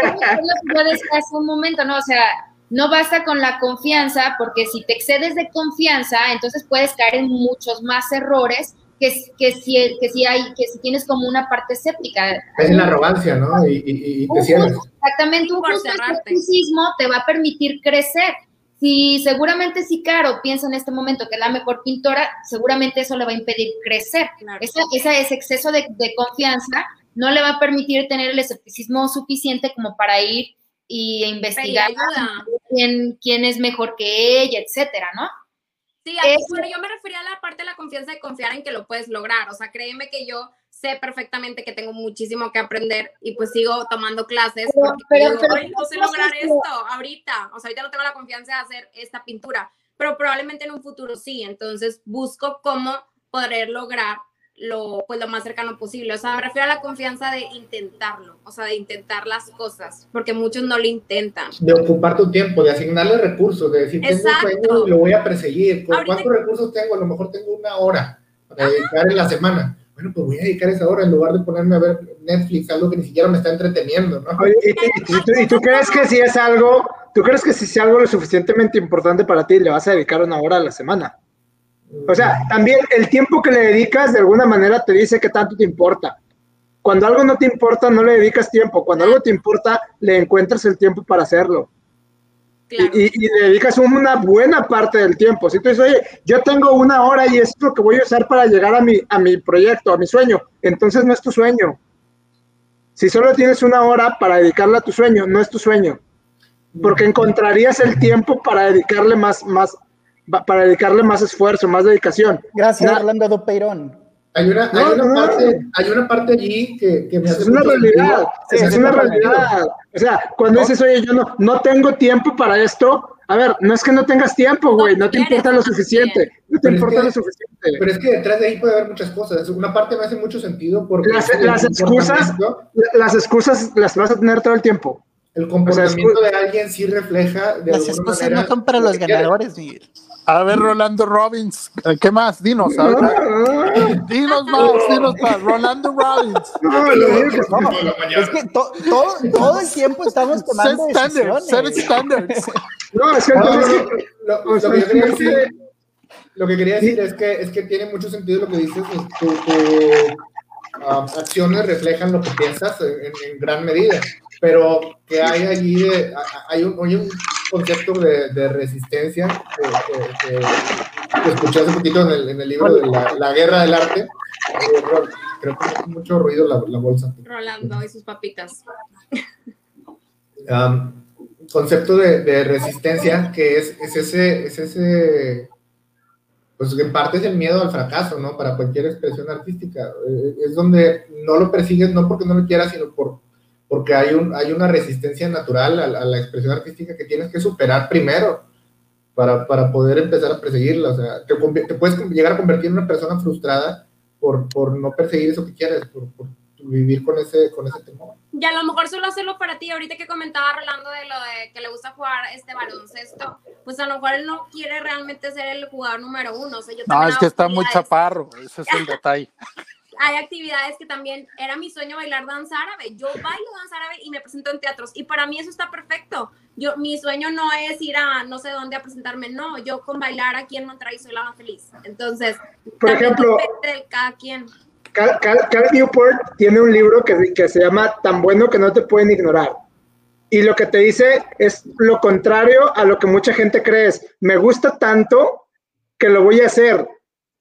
Speaker 6: hace un momento, ¿no? O sea, no basta con la confianza, porque si te excedes de confianza, entonces puedes caer en muchos más errores que, que, si, que, si hay, que si tienes como una parte escéptica.
Speaker 3: Es la arrogancia, ¿no? Y, y, te
Speaker 6: Exactamente, un justo escepticismo te va a permitir crecer. Si seguramente si Caro piensa en este momento que es la mejor pintora, seguramente eso le va a impedir crecer. Esa, ese exceso de, de, confianza no le va a permitir tener el escepticismo suficiente como para ir y investigar quién, quién es mejor que ella, etcétera, ¿no?
Speaker 4: Sí, bueno, yo me refería a la parte de la confianza de confiar en que lo puedes lograr. O sea, créeme que yo sé perfectamente que tengo muchísimo que aprender y pues sigo tomando clases porque pero, no sé lograr esto ahorita. O sea, ahorita no tengo la confianza de hacer esta pintura, pero probablemente en un futuro sí. Entonces busco cómo poder lograr lo, pues, lo más cercano posible. O sea, me refiero a la confianza de intentarlo, o sea, de intentar las cosas, porque muchos no lo intentan.
Speaker 3: De ocupar tu tiempo, de asignarle recursos, de decir, tengo un sueño y lo voy a perseguir. ¿Cuántos recursos tengo? A lo mejor tengo una hora para dedicar en la semana. Bueno, pues voy a dedicar esa hora en lugar de ponerme a ver Netflix, algo que ni siquiera me está entreteniendo, ¿no?
Speaker 5: ¿y, tú, crees que si es algo, tú crees que si es algo lo suficientemente importante para ti, le vas a dedicar una hora a la semana? O sea, también el tiempo que le dedicas de alguna manera te dice que tanto te importa. Cuando algo no te importa, no le dedicas tiempo. Cuando algo te importa, le encuentras el tiempo para hacerlo. Y, le dedicas una buena parte del tiempo. Si tú dices, oye, yo tengo una hora y es lo que voy a usar para llegar a mi, a mi proyecto, a mi sueño, entonces no es tu sueño. Si solo tienes una hora para dedicarle a tu sueño, no es tu sueño. Porque encontrarías el tiempo para dedicarle más, más, para dedicarle más esfuerzo, más dedicación.
Speaker 1: Gracias, Orlando Dopeirón.
Speaker 3: Hay una, hay, una parte, hay una parte allí que, que me
Speaker 5: hace Es una realidad, es una realidad. O sea, cuando dices, oye, yo no, no tengo tiempo para esto, a ver, no es que no tengas tiempo, güey, no, te importa lo suficiente, no te importa lo suficiente.
Speaker 3: Pero es que detrás de ahí puede haber muchas cosas. Una parte me hace mucho sentido porque...
Speaker 5: Las, las excusas, las excusas las vas a tener todo el tiempo.
Speaker 3: El comportamiento de alguien sí refleja...
Speaker 1: De las excusas no son para los ganadores, Miguel.
Speaker 2: A ver, Rolando Robbins, eh, ¿qué más? Dinos, a ver. [LAUGHS] dinos más, dinos más. Rolando Robbins.
Speaker 5: No, lo digo que no.
Speaker 1: Es que to- todo, todo el tiempo estamos
Speaker 2: Set
Speaker 1: tomando
Speaker 2: standards, set standards. [LAUGHS]
Speaker 5: No, es que entonces,
Speaker 3: lo, que yo quería decir, lo que quería decir es que es que tiene mucho sentido lo que dices. es Tu, tu, ah, acciones reflejan lo que piensas en, en gran medida, pero que hay allí de- hay un, hay un concepto de, de resistencia que, que- que- escuché hace poquito en el, en el libro de la, la guerra del arte. Eh, creo que hace mucho ruido la, la bolsa.
Speaker 4: Rolando y sus papitas.
Speaker 3: um, concepto de, de resistencia que es, es ese, es ese, pues en parte es el miedo al fracaso, ¿no? Para cualquier expresión artística. Eh, Es donde no lo persigues no porque no lo quieras, sino por, porque hay, un, hay una resistencia natural a, la- a la expresión artística que tienes que superar primero para, para poder empezar a perseguirla. O sea, te, te puedes llegar a convertir en una persona frustrada por, por no perseguir eso que quieres, por, por vivir con ese, con ese temor.
Speaker 4: Y a lo mejor solo hacerlo para ti, ahorita que comentaba Rolando de lo de que le gusta jugar este baloncesto, pues a lo mejor él no quiere realmente ser el jugador número uno. O sea, yo
Speaker 2: No, es que está muy chaparro, ese es el [LAUGHS] detalle.
Speaker 4: Hay actividades que también era mi sueño bailar danza árabe. Yo bailo danza árabe y me presento en teatros y para mí eso está perfecto. Yo, mi sueño no es ir a no sé dónde a presentarme, no, yo con bailar aquí en Monterrey soy la más feliz. Entonces,
Speaker 5: Por ejemplo,
Speaker 4: de cada quien.
Speaker 5: Cal, Cal- Cal Newport tiene un libro que, que se llama Tan bueno que no te pueden ignorar. Y lo que te dice es lo contrario a lo que mucha gente cree. Es, me gusta tanto que lo voy a hacer.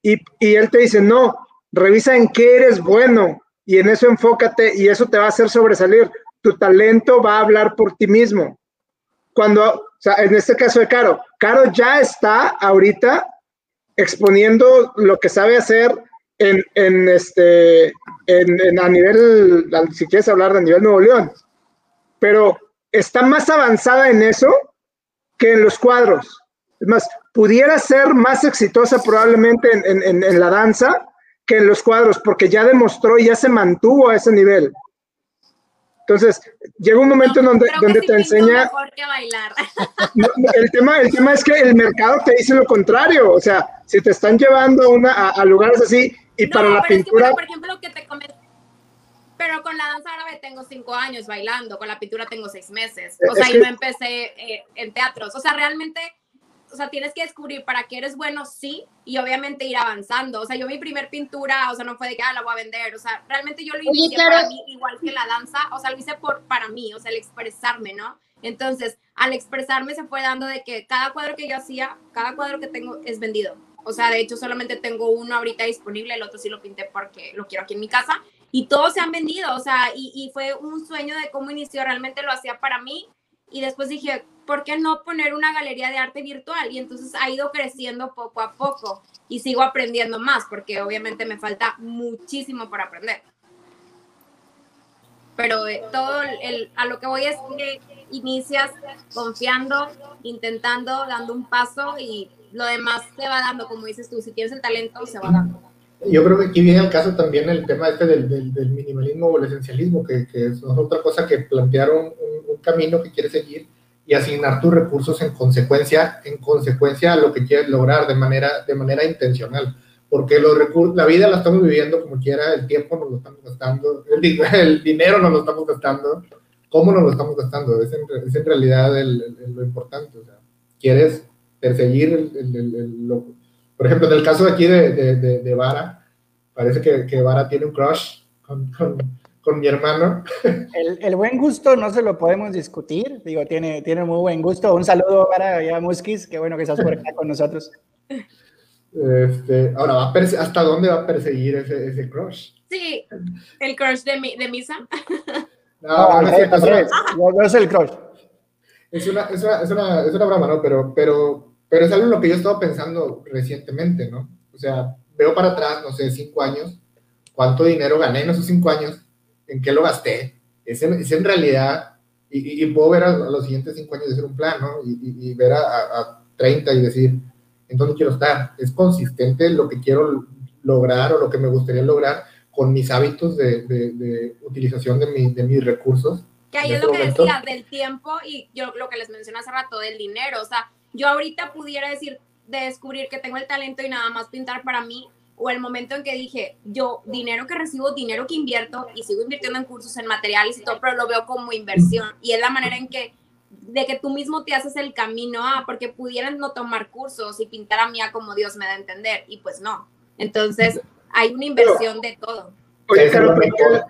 Speaker 5: Y, y él te dice, no, revisa en qué eres bueno y en eso enfócate y eso te va a hacer sobresalir. Tu talento va a hablar por ti mismo. Cuando, o sea, en este caso de Caro, Caro ya está ahorita exponiendo lo que sabe hacer en, en este, en, en a nivel, si quieres hablar de nivel Nuevo León, pero está más avanzada en eso que en los cuadros. Es más, pudiera ser más exitosa probablemente en, en- en- en la danza que en los cuadros, porque ya demostró y ya se mantuvo a ese nivel. Entonces, llega un momento en donde,
Speaker 4: que
Speaker 5: donde te enseña,
Speaker 4: mejor que bailar. [LAUGHS]
Speaker 5: no, no, el, tema, el tema es que el mercado te dice lo contrario. O sea, si te están llevando a, una, a, a lugares así y
Speaker 4: No,
Speaker 5: para la
Speaker 4: pero es que,
Speaker 5: pintura,
Speaker 4: por ejemplo, lo que te comenté. Pero con la danza árabe tengo cinco años bailando, con la pintura tengo seis meses. O
Speaker 5: Es
Speaker 4: sea,
Speaker 5: que-
Speaker 4: y no empecé eh, en teatros. O sea, realmente, o sea, tienes que descubrir para qué eres bueno, sí, y obviamente ir avanzando. O sea, yo mi primer pintura, o sea, no fue de que, ah, la voy a vender. O sea, realmente yo lo
Speaker 6: Oye,
Speaker 4: inicié para mí, igual que la danza. O sea, lo hice por, para mí, o sea, el expresarme, ¿no? Entonces, al expresarme se fue dando de que cada cuadro que yo hacía, cada cuadro que tengo es vendido. O sea, de hecho, solamente tengo uno ahorita disponible, el otro sí lo pinté porque lo quiero aquí en mi casa. Y todos se han vendido, o sea, y, y fue un sueño de cómo inició, realmente lo hacía para mí. Y después dije, ¿por qué no poner una galería de arte virtual? Y entonces ha ido creciendo poco a poco y sigo aprendiendo más, porque obviamente me falta muchísimo por aprender. Pero eh, todo el, a lo que voy es que inicias confiando, intentando, dando un paso y lo demás se va dando, como dices tú, si tienes el talento, se va dando.
Speaker 3: Yo creo que aquí viene al caso también el tema este del, del, del minimalismo o el esencialismo, que, que es otra cosa que plantear un, un- un camino que quieres seguir y asignar tus recursos en consecuencia, en consecuencia a lo que quieres lograr de manera, de manera intencional. Porque los la vida la estamos viviendo como quiera, el tiempo nos lo estamos gastando, el, [LAUGHS] el dinero nos lo estamos gastando, ¿cómo nos lo estamos gastando? Es en, es en realidad el- el- lo importante. O sea, quieres perseguir el, el- el- el- lo, por ejemplo, en el caso de aquí de, de, de, de Vara, parece que, que Vara tiene un crush con, con, con mi hermano. [LAUGHS]
Speaker 1: El, el buen gusto no se lo podemos discutir. Digo, tiene, tiene muy buen gusto. Un saludo para ya Muskis. Qué bueno que estás por acá con nosotros.
Speaker 3: Este, ahora, ¿va a perse- ¿hasta dónde va a perseguir ese, ese crush?
Speaker 4: Sí, el crush de, mi, de Misa.
Speaker 3: No, no es
Speaker 1: el crush.
Speaker 3: es una, es una, es una, es una broma, ¿no? Pero, pero, pero es algo en lo que yo he estado pensando recientemente, ¿no? O sea, veo para atrás, no sé, cinco años, cuánto dinero gané en esos cinco años, en qué lo gasté. Es en, es en realidad, y, y- y puedo ver a, a los siguientes cinco años de hacer un plan, ¿no? Y, y- y ver a, a, a 30 y decir, ¿en dónde quiero estar? ¿Es consistente lo que quiero lograr o lo que me gustaría lograr con mis hábitos de, de- de utilización de, mi- de mis recursos?
Speaker 4: Que ahí es lo
Speaker 3: este
Speaker 4: que
Speaker 3: momento?
Speaker 4: decía del tiempo y yo lo que les mencioné hace rato del dinero. O sea, yo ahorita pudiera decir, de descubrir que tengo el talento y nada más pintar para mí, o el momento en que dije, yo dinero que recibo, dinero que invierto y sigo invirtiendo en cursos, en materiales y todo, pero lo veo como inversión. Y es la manera en que, de que tú mismo te haces el camino, ah, porque pudieran no tomar cursos y pintar a mí a como Dios me da a entender, y pues no. Entonces, hay una inversión de todo.
Speaker 5: Oye, pero,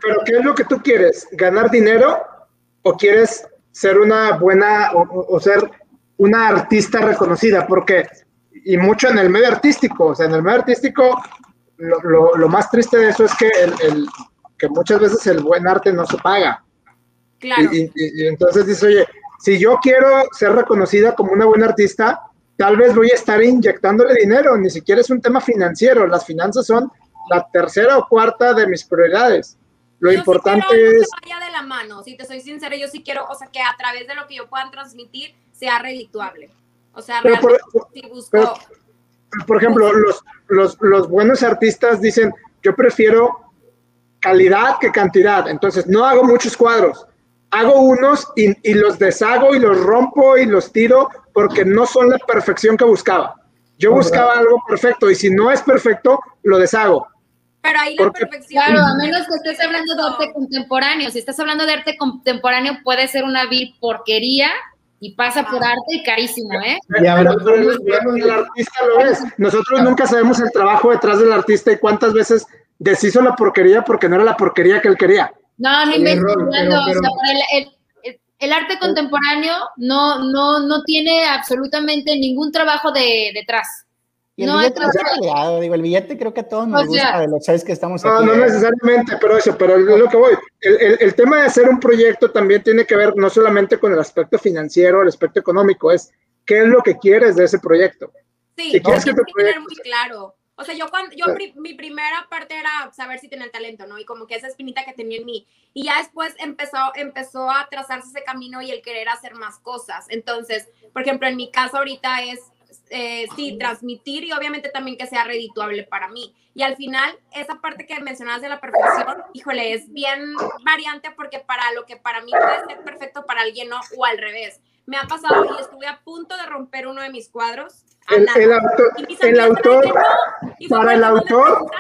Speaker 5: pero, ¿qué es lo que tú quieres? ¿Ganar dinero o quieres ser una buena o, ser una artista reconocida? Porque, y mucho en el medio artístico, o sea, en el medio artístico, lo, lo, más triste de eso es que, el, que muchas veces el buen arte no se paga.
Speaker 4: Claro.
Speaker 5: Y, y, entonces dice, oye, si yo quiero ser reconocida como una buena artista, tal vez voy a estar inyectándole dinero, ni siquiera es un tema financiero, las finanzas son la tercera o cuarta de mis prioridades. Lo importante es...
Speaker 4: Que vaya de la mano, si te soy sincera, yo sí quiero, o sea, que a través de lo que yo pueda transmitir sea redituable. O sea, realmente por, si busco...
Speaker 5: por ejemplo, los, los, los buenos artistas dicen, yo prefiero calidad que cantidad, entonces no hago muchos cuadros, hago unos y, y, los deshago y los rompo y los tiro porque no son la perfección que buscaba. Yo buscaba algo perfecto y si no es perfecto, lo deshago.
Speaker 4: Pero ahí la perfección.
Speaker 6: Claro, a menos que estés hablando de arte contemporáneo. Si estás hablando de arte contemporáneo, puede ser una vil porquería y pasa por arte y carísimo, ¿eh?
Speaker 5: Y ahora, el artista lo es. [LAUGHS] Nosotros nunca sabemos el trabajo detrás del artista y cuántas veces deshizo la porquería porque no era la porquería que él quería.
Speaker 6: No, no inventes. el, el, el, arte contemporáneo no, no, no tiene absolutamente ningún trabajo de, detrás.
Speaker 1: Y el billete es peleado, digo, el billete creo que a todos nos gusta de los seis que estamos
Speaker 5: aquí.
Speaker 1: No,
Speaker 5: no necesariamente, pero eso, pero es lo que voy. El, el, el, tema de hacer un proyecto también tiene que ver no solamente con el aspecto financiero, el aspecto económico, es qué es lo que quieres de ese proyecto.
Speaker 4: Sí, si que, que tener muy claro. O sea, yo cuando, yo pri, mi primera parte era saber si tenía el talento, ¿no? Y como que esa espinita que tenía en mí. Y ya después empezó, empezó a trazarse ese camino y el querer hacer más cosas. Entonces, por ejemplo, en mi caso ahorita es eh, sí, transmitir y obviamente también que sea redituable para mí. Y al final, esa parte que mencionabas de la perfección, híjole, es bien variante porque para lo que para mí puede ser perfecto, para alguien no, o al revés. Me ha pasado y estuve a punto de romper uno de mis cuadros.
Speaker 5: El, el, autor, el autor para el autor,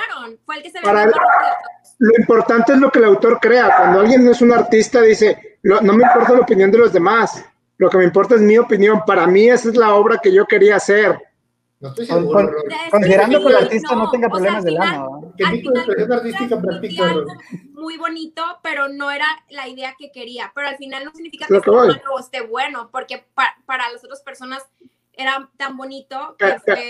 Speaker 4: fue el que se
Speaker 5: para el, lo importante es lo que el autor crea. Cuando alguien no es un artista, dice, no me importa la opinión de los demás lo que me importa es mi opinión. Para mí esa es la obra que yo quería hacer.
Speaker 3: No estoy seguro, con,
Speaker 1: considerando que el artista no, no tenga problemas de lana.
Speaker 3: ¿Qué tipo de expresión artística practica?
Speaker 4: Muy bonito, pero no era la idea que quería. Pero al final no significa que, que esté bueno, porque para, para las otras personas era tan bonito que
Speaker 5: pero,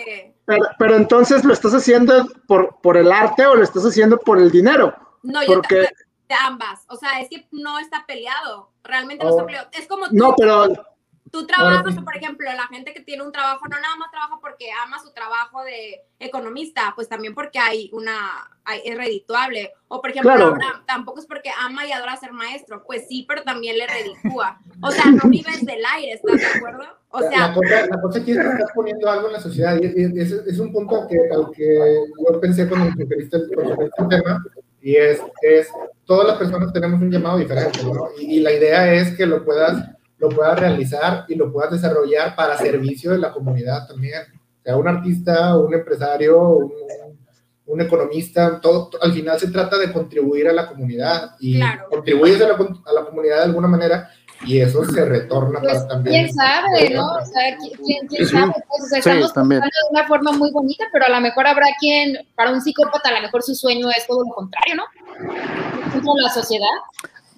Speaker 5: pero, pero, entonces lo estás haciendo por, por el arte o lo estás haciendo por el dinero.
Speaker 4: No, yo porque... de ambas. O sea, es que no está peleado. Realmente no está oh. peleado. Es como tú,
Speaker 5: No, pero
Speaker 4: tú trabajas, por ejemplo, la gente que tiene un trabajo no nada más trabaja porque ama su trabajo de economista, pues también porque hay una, hay, es redituable. O por ejemplo,
Speaker 5: claro.
Speaker 4: Abraham, tampoco es porque ama y adora ser maestro, pues sí, pero también le reditúa. O sea, no vives del aire, ¿estás de acuerdo? O sea,
Speaker 3: la cosa, la cosa aquí es que estás poniendo algo en la sociedad y, y, y es, es, un punto que, al que yo pensé cuando me referiste el tema y es, es, todas las personas tenemos un llamado diferente, ¿no? Y, y la idea es que lo puedas lo puedas realizar y lo puedas desarrollar para servicio de la comunidad también. Sea un artista, un empresario, un, un economista, todo, al final se trata de contribuir a la comunidad y
Speaker 4: claro.
Speaker 3: contribuyes a la, a la, comunidad de alguna manera y eso se retorna
Speaker 6: pues,
Speaker 3: para también.
Speaker 6: ¿Quién sabe, no? O sea, ¿quién, quién sabe? Pues, o sea, estamos sí, de una forma muy bonita, pero a lo mejor habrá quien, para un psicópata, a lo mejor su sueño es todo lo contrario, ¿no? Contra la sociedad.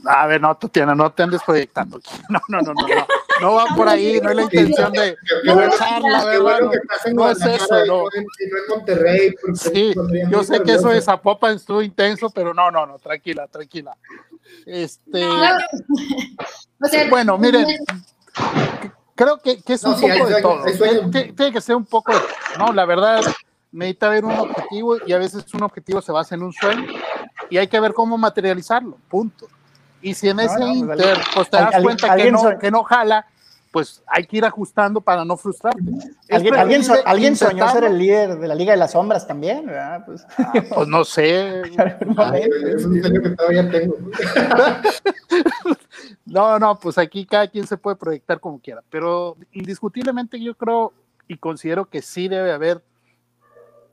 Speaker 2: A ver, no, Tatiana, no te andes proyectando. [LAUGHS] No, no, no, no, no. No va por ahí, no es la intención de. No es eso, no.
Speaker 3: en Monterrey.
Speaker 2: Sí, yo sé que eso de Zapopan estuvo intenso, pero no, no, no, tranquila, tranquila. Este. [LAUGHS] Bueno, miren, creo que, que es un poco de todo. Tiene que ser un poco de No, la verdad, necesita ver un objetivo y a veces un objetivo se basa en un sueño y hay que ver cómo materializarlo, punto. Y si en ese no, no, inter, pues te das ¿alguien, cuenta ¿alguien que, no, que no jala, pues hay que ir ajustando para no frustrarte.
Speaker 1: ¿Alguien, ¿alguien, so, ¿alguien soñó ser el líder de la Liga de las Sombras también? Pues,
Speaker 2: ah, pues no sé. [LAUGHS]
Speaker 3: Es un sueño que todavía tengo. [LAUGHS]
Speaker 2: no, no, pues aquí cada quien se puede proyectar como quiera, pero indiscutiblemente yo creo y considero que sí debe haber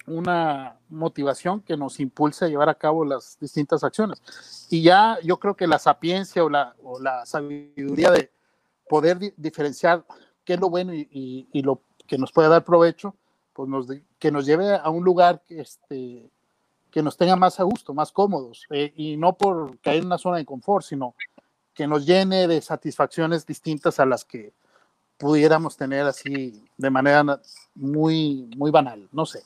Speaker 2: una motivación que nos impulse a llevar a cabo las distintas acciones. Y ya yo creo que la sapiencia o la, o la sabiduría de poder diferenciar qué es lo bueno y, y, lo que nos puede dar provecho, pues nos, que nos lleve a un lugar que, este, que nos tenga más a gusto, más cómodos, eh, y no por caer en una zona de confort, sino que nos llene de satisfacciones distintas a las que pudiéramos tener así de manera muy, muy banal, no sé.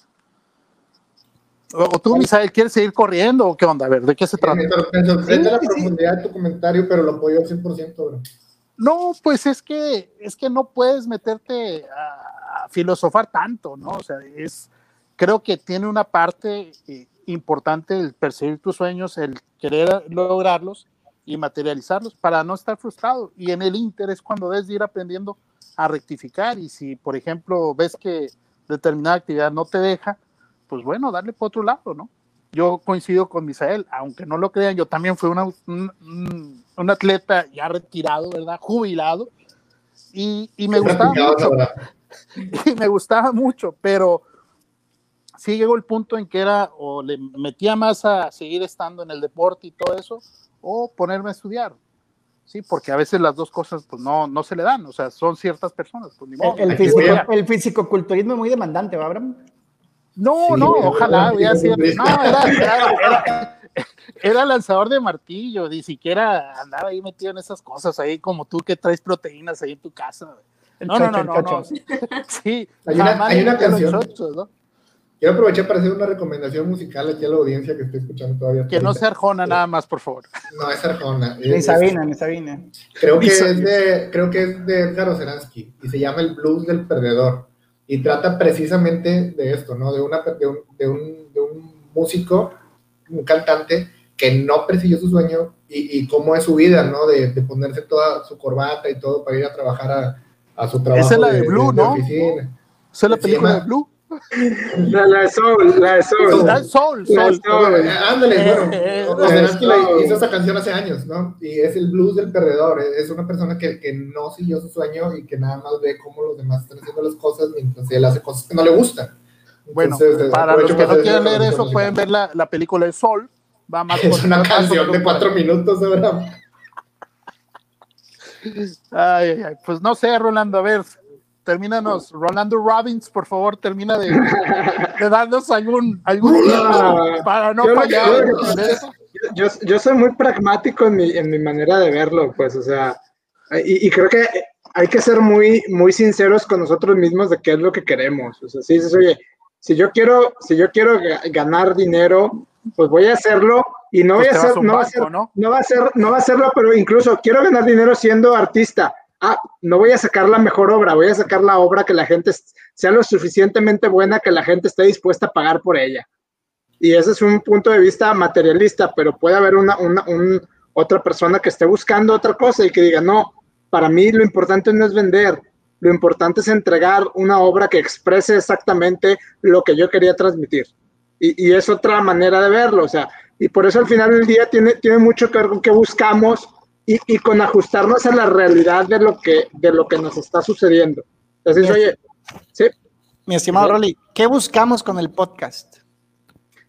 Speaker 2: O tú, Misael, ¿quieres seguir corriendo o qué onda? A ver, ¿de qué se trata?
Speaker 3: Me sorprende la profundidad de tu comentario, pero lo apoyo al 100%, bro.
Speaker 2: No, pues es que, es que no puedes meterte a, filosofar tanto, ¿no? O sea, es, creo que tiene una parte eh, importante el perseguir tus sueños, el querer lograrlos y materializarlos para no estar frustrado. Y en el interés cuando debes ir aprendiendo a rectificar. Y si, por ejemplo, ves que determinada actividad no te deja, pues bueno, darle por otro lado, ¿no? Yo coincido con Misael, aunque no lo crean, yo también fui una, un, un, atleta ya retirado, ¿verdad? Jubilado. Y, y me gustaba mucho. [LAUGHS] Y me gustaba mucho, pero sí llegó el punto en que era o le metía más a seguir estando en el deporte y todo eso, o ponerme a estudiar. Sí, porque a veces las dos cosas pues no, no se le dan, o sea, son ciertas personas. Pues, ni modo,
Speaker 1: el, físico, el fisicoculturismo es muy demandante, ¿va, Abraham?
Speaker 2: No, no, ojalá hubiera sido. No, [LAUGHS] era, era, lanzador de martillo, ni siquiera andaba ahí metido en esas cosas ahí como tú que traes proteínas ahí en tu casa. No, no, no, no, Sí,
Speaker 3: hay una, hay una canción. Quiero aprovechar para hacer una recomendación musical aquí a la audiencia que estoy escuchando todavía.
Speaker 2: Que no sea Arjona nada más, por favor.
Speaker 3: No, es Arjona.
Speaker 1: Ni Sabina, ni Sabina.
Speaker 3: Creo que, es de, creo que es de Edgar Oceransky y se llama El Blues del Perdedor y trata precisamente de esto, ¿no? De, una, de, un, de, un, de un, músico, un cantante que no persiguió su sueño y, y cómo es su vida, ¿no? De, de, ponerse toda su corbata y todo para ir a trabajar a, a su trabajo.
Speaker 2: Esa es la de, Blue, ¿no? Esa es la película de Blue.
Speaker 5: La, la de Soul, la de Soul.
Speaker 2: La Soul, Soul.
Speaker 3: Soul. Ándale, bueno. Eh, eh, hizo esa canción hace años, ¿no? Y es el blues del perdedor. Es una persona que, que no siguió su sueño y que nada más ve cómo los demás están haciendo las cosas mientras él hace cosas que no le gustan.
Speaker 2: Bueno, Entonces, para los que no quieran leer eso, pueden ver la, la película de Soul. Va más
Speaker 3: es una [LAUGHS] canción de cuatro minutos, de verdad.
Speaker 2: Ay, ay, ay, pues no sé, Rolando, a ver, termínanos, Rolando Robbins, por favor, termina de, [LAUGHS] de darnos algún, algún para no fallar.
Speaker 5: Yo, yo, soy muy pragmático en mi, en mi manera de verlo, pues, o sea, y, y, creo que hay que ser muy, muy sinceros con nosotros mismos de qué es lo que queremos. O sea, si dices, oye, si yo quiero, si yo quiero ganar dinero, pues voy a hacerlo y no pues voy a hacer, no, va a ser, ¿no? no va a ser, no va a hacerlo, pero incluso quiero ganar dinero siendo artista ah, no voy a sacar la mejor obra, voy a sacar la obra que la gente sea lo suficientemente buena que la gente esté dispuesta a pagar por ella. Y ese es un punto de vista materialista, pero puede haber una, otra persona que esté buscando otra cosa y que diga, no, para mí lo importante no es vender, lo importante es entregar una obra que exprese exactamente lo que yo quería transmitir. Y, y, es otra manera de verlo, o sea, y por eso al final del día tiene, tiene mucho que ver con qué buscamos y, y, con ajustarnos a la realidad de lo que, de lo que nos está sucediendo. Entonces, oye, sí.
Speaker 1: Mi estimado Rolly, ¿qué buscamos con el podcast?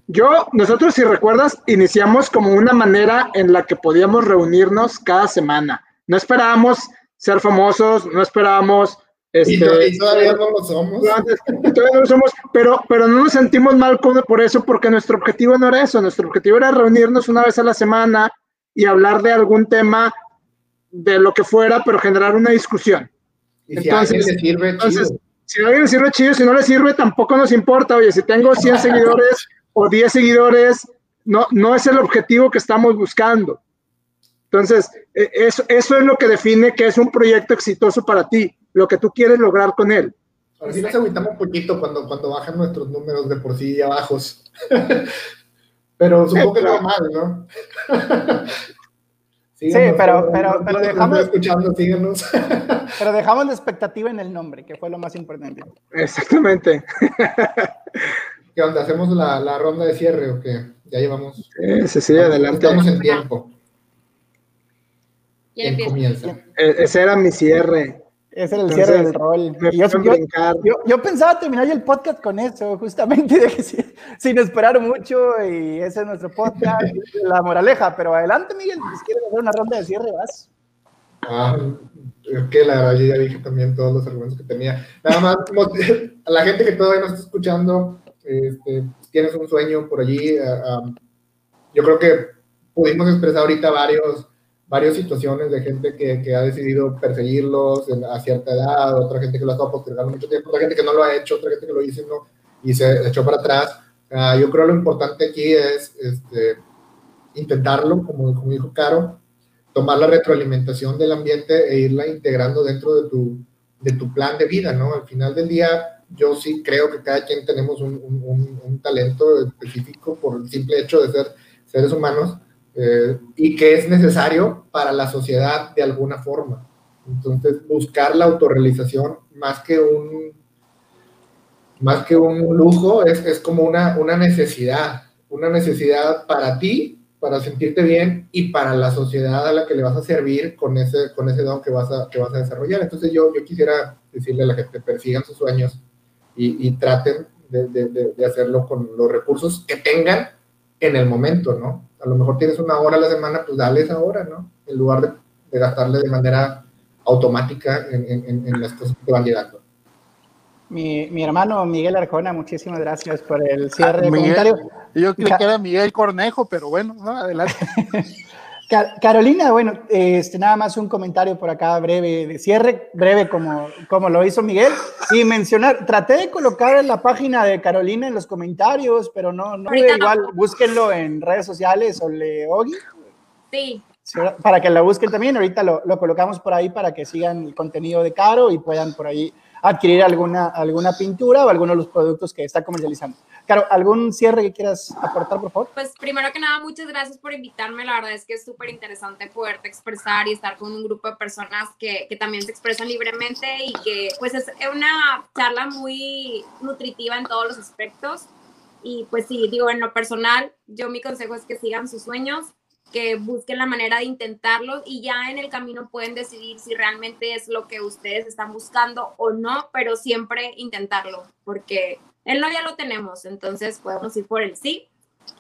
Speaker 5: Yo, nosotros, si recuerdas, iniciamos como una manera en la que podíamos reunirnos cada semana. No esperábamos ser famosos, no esperábamos... Este,
Speaker 3: y, todavía no lo somos.
Speaker 5: Todavía no lo somos, pero, pero no nos sentimos mal por eso, porque nuestro objetivo no era eso. Nuestro objetivo era reunirnos una vez a la semana, y hablar de algún tema de lo que fuera, pero generar una discusión.
Speaker 3: Y si entonces, a alguien le sirve, entonces, chido.
Speaker 5: si a alguien le sirve chido, si no le sirve, tampoco nos importa. Oye, si tengo 100 [LAUGHS] seguidores o 10 seguidores, no, no es el objetivo que estamos buscando. Entonces, e, eso, eso es lo que define que es un proyecto exitoso para ti, lo que tú quieres lograr con él.
Speaker 3: Ahora sí nos agüitamos un poquito cuando, cuando bajan nuestros números de por sí bajos. [LAUGHS] Pero supongo que no mal, ¿no? [LAUGHS]
Speaker 1: sí, pero, pero, pero dejamos.
Speaker 3: Escuchando, síganos. [LAUGHS]
Speaker 1: pero dejamos la expectativa en el nombre, que fue lo más importante.
Speaker 5: Exactamente. [LAUGHS]
Speaker 3: ¿Qué onda? ¿Hacemos la, la ronda de cierre o qué? Ya llevamos.
Speaker 5: Sí, sí, adelante.
Speaker 3: Estamos en tiempo. ¿Quién comienza?
Speaker 5: E, ese era mi cierre.
Speaker 1: Ese era el cierre del rol. Yo, yo, pensaba terminar el podcast con eso, justamente, [LAUGHS] de que sin, esperar mucho, y ese es nuestro podcast, [LAUGHS] la moraleja. Pero adelante, Miguel, si quieres hacer una ronda de cierre, vas.
Speaker 3: Ah, es que la verdad ya dije también todos los argumentos que tenía. Nada más, a [LAUGHS] la gente que todavía nos está escuchando, este, tienes un sueño por allí, uh, um, yo creo que pudimos expresar ahorita varios varias situaciones de gente que, que ha decidido perseguirlos a cierta edad, otra gente que lo ha estado postergando mucho tiempo, otra gente que no lo ha hecho, otra gente que lo hizo y, no, y se echó para atrás. Uh, yo creo lo importante aquí es este, intentarlo, como, como dijo Caro, tomar la retroalimentación del ambiente e irla integrando dentro de tu, de tu plan de vida, ¿no? Al final del día, yo sí creo que cada quien tenemos un, un, un talento específico por el simple hecho de ser seres humanos eh, y que es necesario para la sociedad de alguna forma. Entonces, buscar la autorrealización más que un, más que un lujo, es, es como una, una necesidad, una necesidad para ti, para sentirte bien y para la sociedad a la que le vas a servir con ese, con ese don que vas a, que vas a desarrollar. Entonces yo, yo quisiera decirle a la gente, persigan sus sueños y, y traten de, de, de, hacerlo con los recursos que tengan en el momento, ¿no? A lo mejor tienes una hora a la semana, pues dale esa hora, ¿no? En lugar de, de gastarle de manera automática en, en, en, las cosas que van llegando.
Speaker 1: Mi, mi, hermano Miguel Arjona, muchísimas gracias por el cierre de comentario.
Speaker 2: Yo creí que era Miguel Cornejo, pero bueno, ¿no? adelante. [LAUGHS]
Speaker 1: Carolina, bueno, este, nada más un comentario por acá breve de cierre, breve como, como lo hizo Miguel, y mencionar, traté de colocar en la página de Carolina en los comentarios, pero no, no igual, búsquenlo en redes sociales o le Ogi.
Speaker 4: Sí.
Speaker 1: Para que lo busquen también, ahorita lo, lo colocamos por ahí para que sigan el contenido de Caro y puedan por ahí adquirir alguna, alguna pintura o alguno de los productos que está comercializando. Claro, ¿algún cierre que quieras aportar, por favor?
Speaker 4: Pues primero que nada, muchas gracias por invitarme. La verdad es que es súper interesante poderte expresar y estar con un grupo de personas que, que, también se expresan libremente y que pues es una charla muy nutritiva en todos los aspectos. Y pues sí, digo, en lo personal, yo mi consejo es que sigan sus sueños, que busquen la manera de intentarlo y ya en el camino pueden decidir si realmente es lo que ustedes están buscando o no, pero siempre intentarlo, porque el no ya lo tenemos, entonces podemos ir por el sí.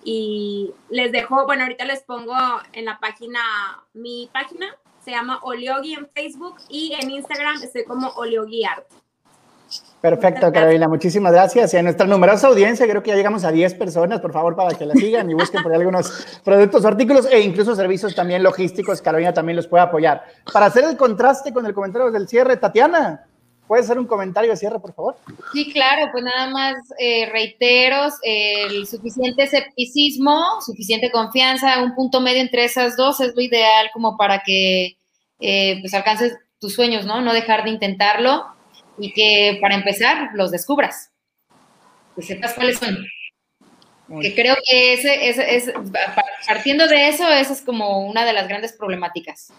Speaker 4: Y les dejo, bueno, ahorita les pongo en la página, mi página se llama Oliogi en Facebook y en Instagram estoy como Oliogi Art.
Speaker 1: Perfecto, Carolina, muchísimas gracias. Y a nuestra numerosa audiencia, creo que ya llegamos a 10 personas, por favor, para que la sigan y busquen por ahí algunos [LAUGHS] productos, artículos e incluso servicios también logísticos. Carolina también los puede apoyar. Para hacer el contraste con el comentario del cierre, Tatiana, ¿puedes hacer un comentario de cierre, por favor?
Speaker 6: Sí, claro, pues nada más eh, reiteros el suficiente escepticismo, suficiente confianza, un punto medio entre esas dos es lo ideal como para que eh, pues alcances tus sueños, ¿no? No dejar de intentarlo y que para empezar los descubras, que sepas cuáles son. Que creo que ese, ese, es, partiendo de eso, esa es como una de las grandes problemáticas.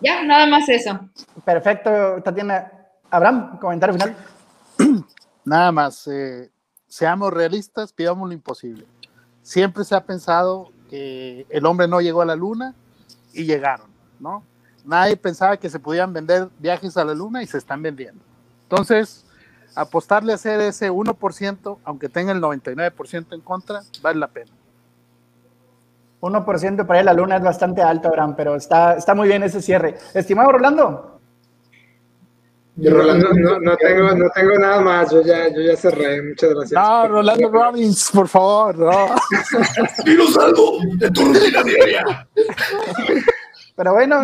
Speaker 6: Ya, nada más eso.
Speaker 1: Perfecto, Tatiana. Abraham, comentario final. [CLEARS THROAT]
Speaker 2: Nada más, eh, seamos realistas, pidamos lo imposible. Siempre se ha pensado que el hombre no llegó a la luna y llegaron, ¿no? Nadie pensaba que se podían vender viajes a la luna y se están vendiendo. Entonces, apostarle a hacer ese 1%, aunque tenga el 99% en contra, vale la pena.
Speaker 1: 1% para ir a la luna es bastante alto, Abraham, pero está, está muy bien ese cierre. Estimado Rolando.
Speaker 5: Yo, Rolando, no, no, tengo, no tengo nada más, yo ya, yo ya cerré, muchas gracias.
Speaker 2: No, Rolando Robbins, por favor, no. [LAUGHS]
Speaker 3: Dinos algo de tu rutina diaria. [LAUGHS]
Speaker 1: Pero bueno,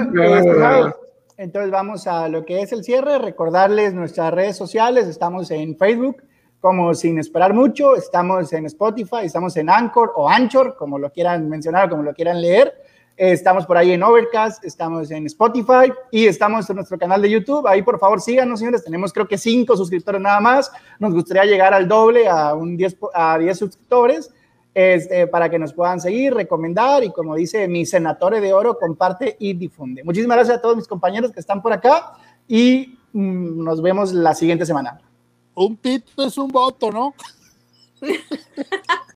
Speaker 1: entonces vamos a lo que es el cierre, recordarles nuestras redes sociales, estamos en Facebook como Sin Esperar Mucho, estamos en Spotify, estamos en Anchor o Anchor, como lo quieran mencionar, como lo quieran leer. Estamos por ahí en Overcast, estamos en Spotify y estamos en nuestro canal de YouTube. Ahí por favor síganos, señores. Tenemos creo que cinco suscriptores nada más. Nos gustaría llegar al doble, a un 10, a 10 suscriptores este, para que nos puedan seguir, recomendar y como dice mi senatore de oro, comparte y difunde. Muchísimas gracias a todos mis compañeros que están por acá y mm, nos vemos la siguiente semana.
Speaker 2: Un pito es un voto, ¿no? [LAUGHS]